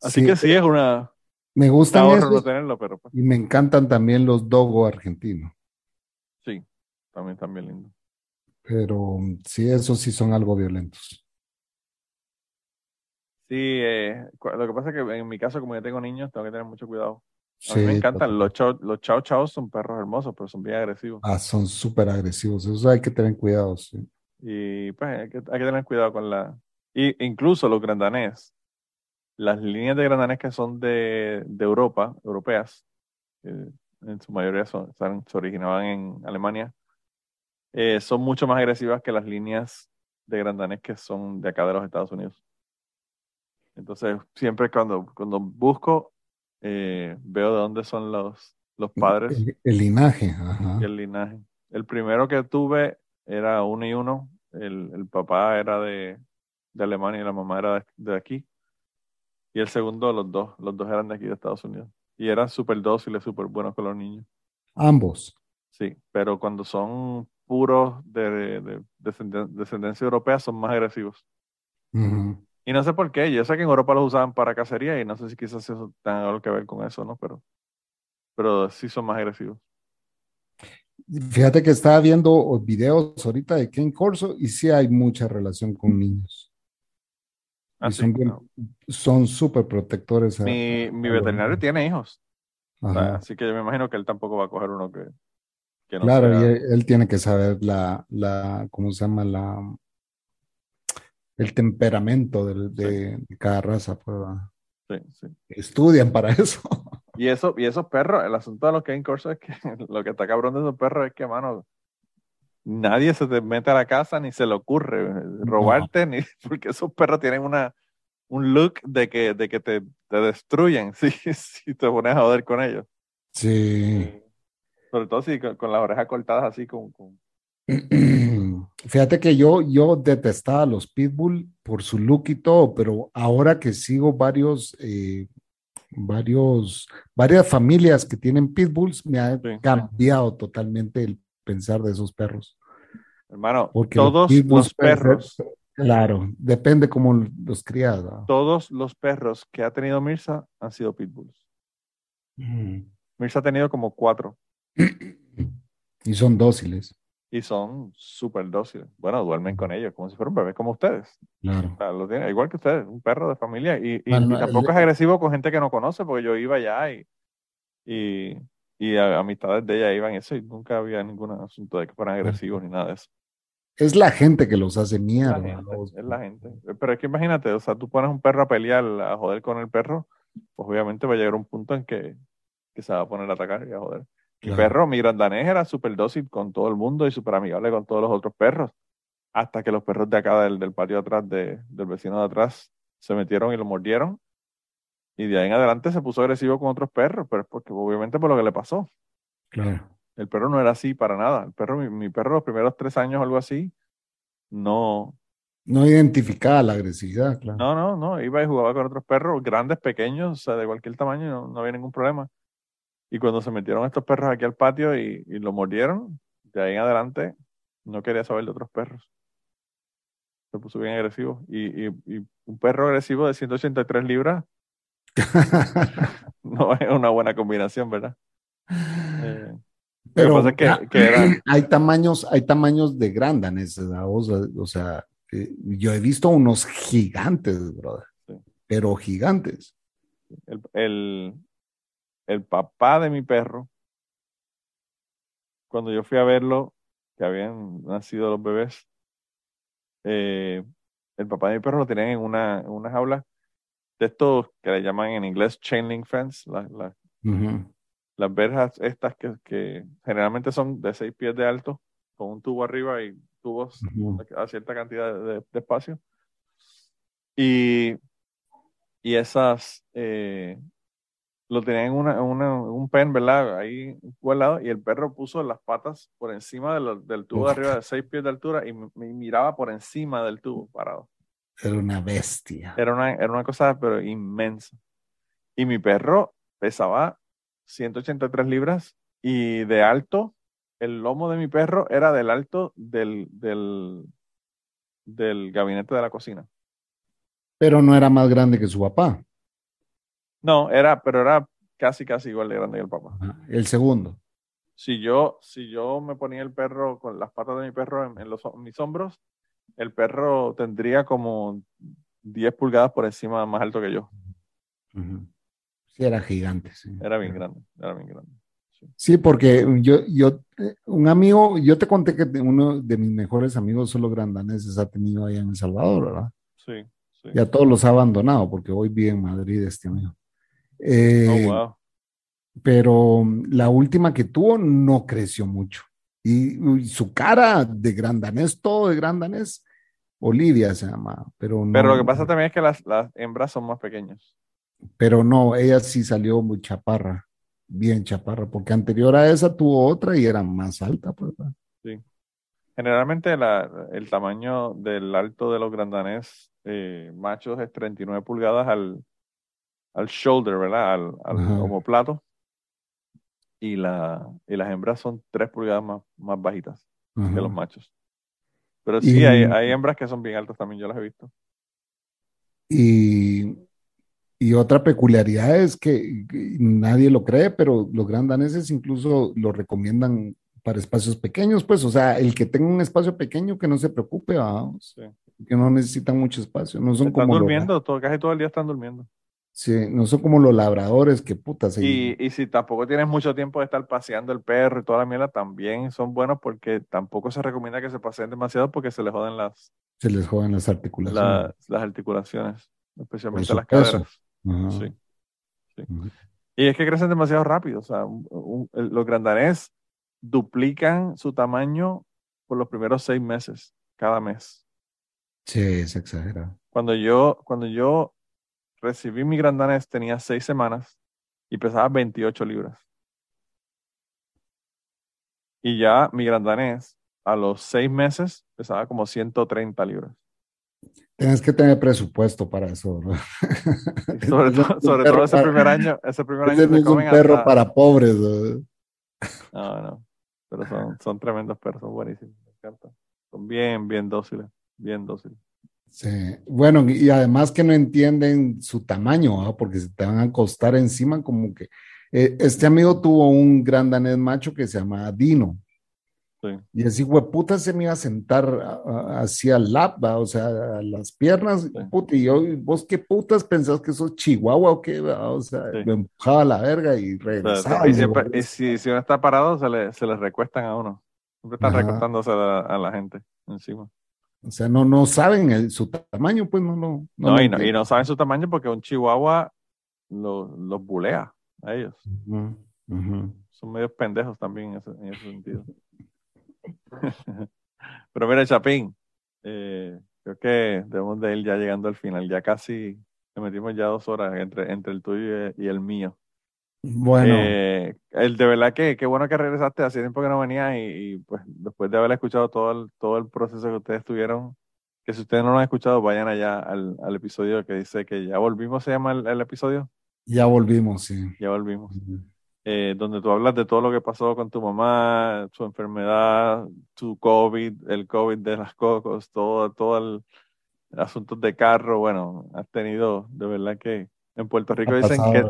Así Sí, que sí, es una Me esos no tenerlo, pero pues, y me encantan también los dogo argentinos. sí, también, también lindo. Pero mm, sí, esos sí son algo violentos. Sí, eh, lo que pasa es que en mi caso, como yo tengo niños, tengo que tener mucho cuidado. A Sí, mí me encantan. total. Los chow, los chow chows son perros hermosos, pero son bien agresivos. Ah, son súper agresivos. Eso hay que tener cuidado, sí. Y pues hay que, hay que tener cuidado con la... Y incluso los grandanés, las líneas de grandanés que son de, de Europa, europeas, que en su mayoría son, son- se originaban en Alemania, eh, son mucho más agresivas que las líneas de grandanés que son de acá de los Estados Unidos. Entonces, siempre cuando, cuando busco, eh, veo de dónde son los, los padres El, el linaje, ajá. el linaje. El primero que tuve era uno y uno. El, el papá era de, de Alemania y la mamá era de, de aquí. Y el segundo, los dos. Los dos eran de aquí de Estados Unidos. Y eran súper dóciles, súper buenos con los niños. Ambos. Sí, pero cuando son puros de, de descenden- descendencia europea son más agresivos. Y no sé por qué. Yo sé que en Europa los usaban para cacería y no sé si quizás eso tenga algo que ver con eso, ¿no? Pero, pero sí son más agresivos. Fíjate que estaba viendo videos ahorita de Ken Corso y sí hay mucha relación con niños. Y Así, son no. son súper protectores. a- Mi, mi a veterinario tiene hijos. Así que yo me imagino que él tampoco va a coger uno que, que no Claro, sea- y él, él tiene que saber la, la, ¿cómo se llama? La, el temperamento de, de cada raza. pues, sí, sí. Estudian para [laughs] eso. Y eso, y esos perros, el asunto de los Cane Corso es que [laughs] lo que está cabrón de esos perros es que, mano, nadie se te mete a la casa ni se le ocurre robarte, ni [laughs] porque esos perros tienen una un look de que, de que te, te destruyen si, si te pones a joder con ellos. Sí. Sobre todo si con, con las orejas cortadas así con, con- [clears throat] Fíjate que yo, yo detestaba a los pitbull por su look y todo, pero ahora que sigo varios, eh, varios, varias familias que tienen pitbulls, me ha Sí. cambiado totalmente el pensar de esos perros. Hermano, Porque todos los ser- perros, claro, depende cómo los crías. ¿no? todos los perros que ha tenido Mirza han sido pitbulls. Mm. Mirza ha tenido como cuatro [clears throat] Y son dóciles, y son súper dóciles. Bueno, duermen con ellos como si fueran bebés como ustedes. claro. O sea, lo tiene, igual que ustedes, un perro de familia. Y, y- Bueno, y tampoco el- es agresivo con gente que no conoce, porque yo iba allá y, y, y a- amistades de ella iban eso y nunca había ningún asunto de que fueran agresivos ni nada de eso. Es la gente que los hace mierda. la gente, los- es la gente. Pero es que imagínate, o sea, tú pones un perro a pelear, a joder con el perro, pues obviamente va a llegar un punto en que, que se va a poner a atacar y a joder. Mi perro, mi gran danés, era súper dócil con todo el mundo y súper amigable con todos los otros perros. Hasta que los perros de acá del, del patio de atrás, de- del vecino de atrás, se metieron y lo mordieron. Y de ahí en adelante se puso agresivo con otros perros, pero es porque obviamente por lo que le pasó. Claro. El perro no era así para nada. El perro, mi, mi perro, los primeros tres años o algo así, no, No identificaba la agresividad, claro. no, no, no. Iba y jugaba con otros perros, grandes, pequeños, o sea, de cualquier tamaño, no, no había ningún problema. Y cuando se metieron estos perros aquí al patio y, y lo mordieron, de ahí en adelante no quería saber de otros perros. Se puso bien agresivo. Y, y- y un perro agresivo de 183 libras [laughs] no es una buena combinación, ¿verdad? Eh, Pero que- ah, que [clears throat] hay tamaños, hay tamaños de grandanes, o sea, o sea, eh, yo he visto unos gigantes, brother, Sí. pero gigantes. el, el, el papá de mi perro, cuando yo fui a verlo, que habían nacido los bebés, eh, el papá de mi perro lo tenían en una, en una jaula de estos que le llaman en inglés chain link fence, la- las verjas estas que, que generalmente son de seis pies de alto, con un tubo arriba y tubos a cierta cantidad de, de espacio. Y, y esas eh, lo tenían en, una, un pen, ¿verdad? Ahí lado y el perro puso las patas por encima de lo- del tubo de arriba de seis pies de altura y me miraba por encima del tubo parado. Era una bestia. Era una, era una cosa, pero inmensa. Y mi perro pesaba 183 libras y de alto, el lomo de mi perro era del alto del, del, del gabinete de la cocina. Pero no era más grande que su papá. No, era, pero era casi, casi igual de grande que el papá. Ajá. El segundo. Si yo, si yo me ponía el perro con las patas de mi perro en, en los, en mis hombros, el perro tendría como 10 pulgadas por encima más alto que yo. Sí, era gigante. Sí, Era bien grande, era bien grande. Sí, porque yo, yo, eh, un amigo, yo te conté que uno de mis mejores amigos solo grandaneses ha tenido allá en El Salvador, ¿verdad? Sí, sí. Ya todos los ha abandonado porque hoy vive en Madrid este amigo. Eh, Oh, wow. Pero la última que tuvo no creció mucho. Y, y su cara de grandanés, todo de grandanés, Olivia se llama, pero no. Pero lo que pasa también es que las, las hembras son más pequeñas. Pero no, ella sí salió muy chaparra, bien chaparra, porque anterior a esa tuvo otra y era más alta, pues. ¿verdad? Generalmente la- el tamaño del alto de los grandanés eh, machos es 39 pulgadas al, al shoulder, ¿verdad? Al, al Ajá. omoplato. Y, la, y las hembras son 3 pulgadas más, más bajitas que Ajá. los machos. Pero sí, Y- hay, hay hembras que son bien altas también, yo las he visto. Y, y otra peculiaridad es que, que nadie lo cree, pero los grandaneses incluso lo recomiendan para espacios pequeños, pues, o sea, el que tenga un espacio pequeño que no se preocupe, vamos, Sí. que no necesitan mucho espacio, no son Están como durmiendo, todo, casi todo el día están durmiendo. Sí, no son como los labradores que putas, se, Y, y si tampoco tienes mucho tiempo de estar paseando el perro y toda la mierda, también son buenos porque tampoco se recomienda que se paseen demasiado porque se les joden las, se les joden las articulaciones. las, las articulaciones, especialmente las caderas. Ajá. Sí. sí. Y es que crecen demasiado rápido. O sea, un- un- el- los grandanés duplican su tamaño por los primeros seis meses, cada mes. Sí, es exagerado. Cuando yo, cuando yo recibí mi grandanés tenía seis semanas y pesaba 28 libras. Y ya mi grandanés a los seis meses pesaba como 130 libras. Tienes que tener presupuesto para eso, [laughs] sobre todo, sobre ese primer año, ese primer año es un perro hasta- para pobres. No, no. Pero son, son tremendos perros, son buenísimos. Me. Son bien, bien dóciles. Bien dóciles. Sí. Bueno, y además que no entienden su tamaño, ¿ah? porque se te van a acostar encima como que... eh, este amigo tuvo un gran danés macho que se llama Dino. Y así, puta, se me iba a sentar hacia el lap, o sea, a las piernas, puta, y yo, vos qué putas pensás que sos chihuahua o qué, o sea, me empujaba a la verga y regresaba. y, siempre, si, si, uno está parado, se le, se le recuestan a uno. Siempre están recostándose a la, gente encima. O sea, no, no saben su tamaño, pues no, no. No, y, no y no saben su tamaño porque un chihuahua los bulea a ellos. Son medios pendejos también en ese sentido. [laughs] Pero mira, Chapín, eh, creo que debemos de ir ya llegando al final. Ya casi le metimos ya dos horas entre, entre el tuyo y el mío. Bueno. Eh, el, de verdad que qué bueno que regresaste. Hace tiempo que no venías y, pues después de haber escuchado todo el, todo el proceso que ustedes tuvieron, que si ustedes no lo han escuchado, vayan allá al, al episodio que dice que ya volvimos, se llama el, episodio. Ya volvimos, sí. Ya volvimos. Eh, donde tú hablas de todo lo que pasó con tu mamá, su enfermedad, tu COVID, el COVID de las cocos, todo, todo el, asunto de carro. Bueno, has tenido, de verdad que en Puerto Rico dicen que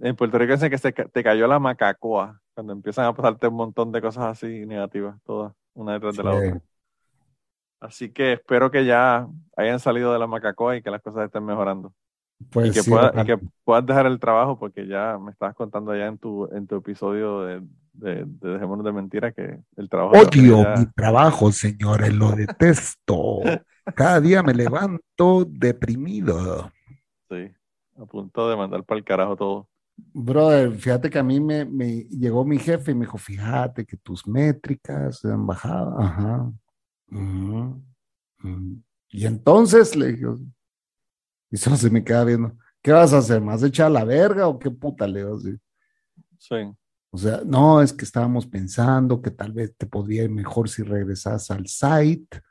en Puerto Rico dicen que se, te cayó la macacoa cuando empiezan a pasarte un montón de cosas así negativas, todas una detrás de la otra. Así que espero que ya hayan salido de la macacoa y que las cosas estén mejorando. Pues y, que que puedas dejar el trabajo porque ya me estabas contando allá en tu, en tu episodio de, de, Dejémonos de Mentira que el trabajo... Odio mi trabajo, señores, lo detesto. [laughs] Cada día me levanto deprimido. Sí, a punto de mandar para el carajo todo. Brother, fíjate que a mí me, me, llegó mi jefe y me dijo, fíjate que tus métricas se han bajado. Ajá. Y entonces le dije, y solo se me queda viendo, ¿qué vas a hacer? ¿Más echar la verga o qué puta le Sí. sí. O sea, no, es que estábamos pensando que tal vez te podría ir mejor si regresas al site.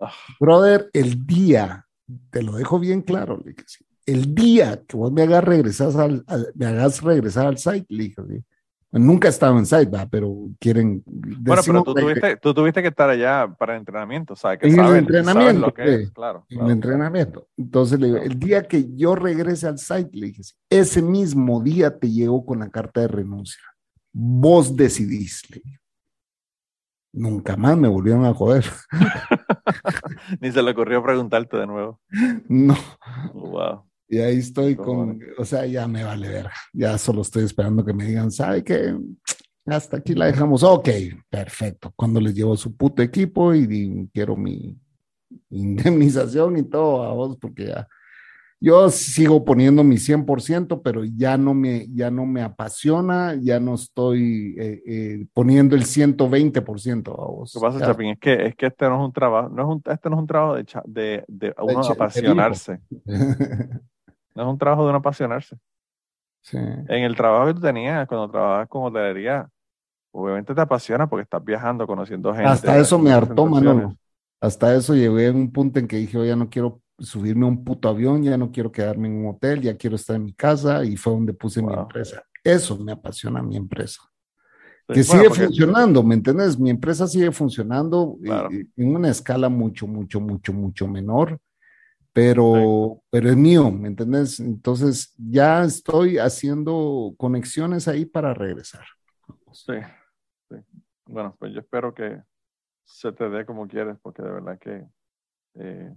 Ah. Brother, el día, te lo dejo bien claro, le dije, el día que vos me hagas regresar al, me hagas regresar al site, le dije, ¿sí? Nunca he estado en site, ¿va? pero quieren. Bueno, pero tú tuviste, tú tuviste, que estar allá para el entrenamiento, ¿sabes? Que en el entrenamiento. Lo que es, claro, En el entrenamiento. Entonces le digo, el día que yo regrese al site, le dije, ese mismo día te llego con la carta de renuncia. Vos decidís, le dije. Nunca más me volvieron a joder. [laughs] Ni se le ocurrió preguntarte de nuevo. [laughs] No. Wow. Y ahí estoy con, o sea, ya me vale ver, ya solo estoy esperando que me digan, ¿sabe qué? Hasta aquí la dejamos, ok, perfecto. Cuando les llevo su puto equipo y, quiero mi indemnización y todo a vos, porque ya yo sigo poniendo mi 100%, pero ya no me, ya no me apasiona, ya no estoy eh, eh, poniendo el 120% a vos. Lo que pasa, Chapín, es que, es que este no es un trabajo, no es un, este no es un trabajo de, de, de uno apasionarse. [laughs] No es un trabajo de uno apasionarse. En el trabajo que tú tenías, cuando trabajas con hotelería, obviamente te apasiona porque estás viajando, conociendo gente. Hasta eso me hartó, Manolo. Hasta eso llegué a un punto en que dije, ya no quiero subirme a un puto avión, ya no quiero quedarme en un hotel, ya quiero estar en mi casa y fue donde puse mi empresa. Eso me apasiona mi empresa. que sigue funcionando, ¿me entiendes? Mi empresa sigue funcionando en una escala mucho, mucho, mucho, mucho menor pero, pero es mío, ¿me entiendes? Entonces ya estoy haciendo conexiones ahí para regresar. Sí, sí. Bueno, pues yo espero que se te dé como quieres, porque de verdad que eh,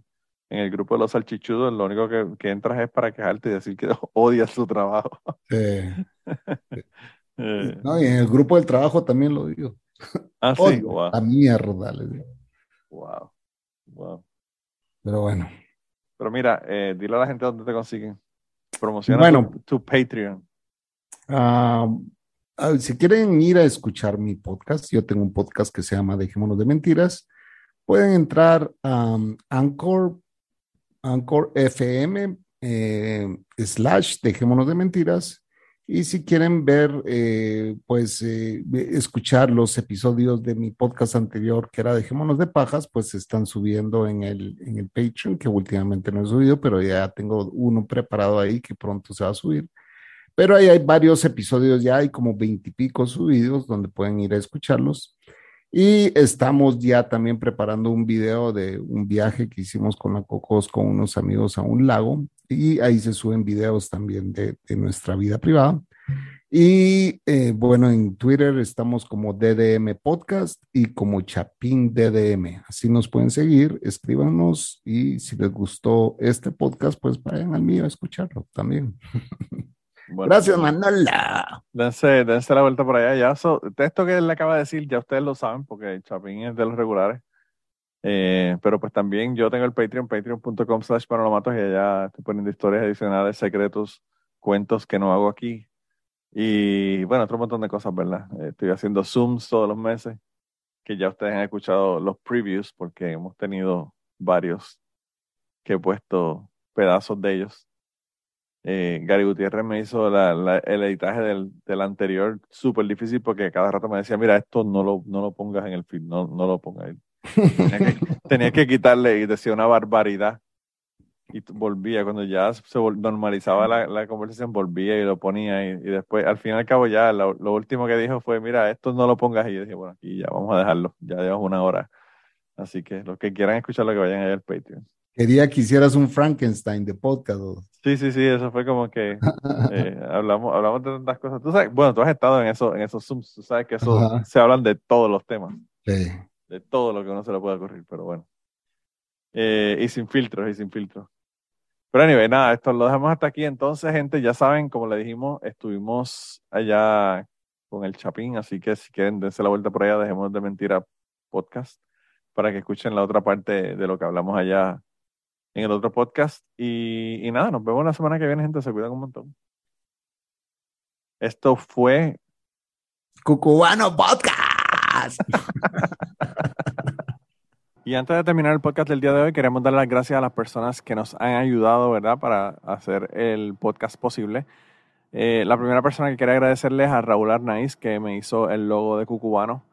en el grupo de los salchichudos lo único que, que, entras es para quejarte y decir que [laughs] odias tu trabajo. [laughs] Sí. Eh. no, y en el grupo del trabajo también lo digo. Ah, sí, wow. A mierda, le digo. Wow, wow. Pero bueno. Pero mira, eh, dile a la gente dónde te consiguen. Promociona tu, Patreon. Ah, si quieren ir a escuchar mi podcast, yo tengo un podcast que se llama Dejémonos de Mentiras. Pueden entrar a um, Anchor, Anchor FM eh, slash Dejémonos de Mentiras y si quieren ver, eh, pues, eh, escuchar los episodios de mi podcast anterior, que era Dejémonos de Pajas, pues están subiendo en el, en el Patreon, que últimamente no he subido, pero ya tengo uno preparado ahí que pronto se va a subir. Pero ahí hay varios episodios ya, hay como veintipico subidos donde pueden ir a escucharlos. Y estamos ya también preparando un video de un viaje que hicimos con la Cocos con unos amigos a un lago y ahí se suben videos también de, de nuestra vida privada. Y eh, bueno, en Twitter estamos como DDM Podcast y como Chapín DDM. Así nos pueden seguir, escríbanos y si les gustó este podcast, pues vayan al mío a escucharlo también. [laughs] Gracias, Manola. Dense, dense la vuelta por allá. Ya, so, esto que él le acaba de decir, ya ustedes lo saben, porque Chapín es de los regulares. Eh, pero pues también yo tengo el Patreon, patreon.com slash matos y allá estoy poniendo historias adicionales, secretos, cuentos que no hago aquí. Y bueno, otro montón de cosas, ¿verdad? Eh, estoy haciendo Zooms todos los meses, que ya ustedes han escuchado los previews, porque hemos tenido varios que he puesto pedazos de ellos. Eh, Gary Gutiérrez me hizo el editaje del, del anterior súper difícil porque cada rato me decía, mira, esto no lo, no lo pongas en el feed, no, no lo pongas ahí. Tenía que, quitarle y decía una barbaridad. Y volvía, cuando ya se normalizaba la, conversación, volvía y lo ponía. Y, después, al fin y al cabo, ya lo, último que dijo fue: Mira, esto no lo pongas. Y yo dije: Bueno, aquí ya vamos a dejarlo. Ya llevamos una hora. Así que los que quieran escucharlo, que vayan allá al Patreon. Quería que hicieras un Frankenstein de podcast. Sí, sí, sí, eso fue como que eh, [laughs] hablamos, hablamos de tantas cosas. Tú sabes, bueno, tú has estado en, eso, en esos Zooms, tú sabes que eso se hablan de todos los temas. Sí de todo lo que uno se le pueda ocurrir, pero bueno. Eh, y sin filtros, y sin filtros. Pero anyway, nada, esto lo dejamos hasta aquí. Entonces, gente, ya saben, como le dijimos, estuvimos allá con el Chapín, así que si quieren, dense la vuelta por allá, dejemos de mentir a podcast para que escuchen la otra parte de lo que hablamos allá en el otro podcast. Y, y nada, nos vemos la semana que viene, gente. Se cuidan un montón. Esto fue Cucubano Podcast. [laughs] y antes de terminar el podcast del día de hoy, queremos dar las gracias a las personas que nos han ayudado, ¿verdad?, para hacer el podcast posible. Eh, la primera persona que quería agradecerles a Raúl Arnaiz, que me hizo el logo de Cucubano.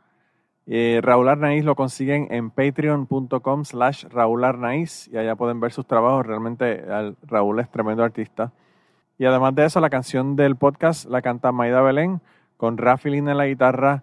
Eh, Raúl Arnaiz lo consiguen en patreon.com slash Raúl Arnaiz y allá pueden ver sus trabajos. Realmente Raúl es tremendo artista. Y además de eso, la canción del podcast la canta Maida Belén con Rafi Lina en la guitarra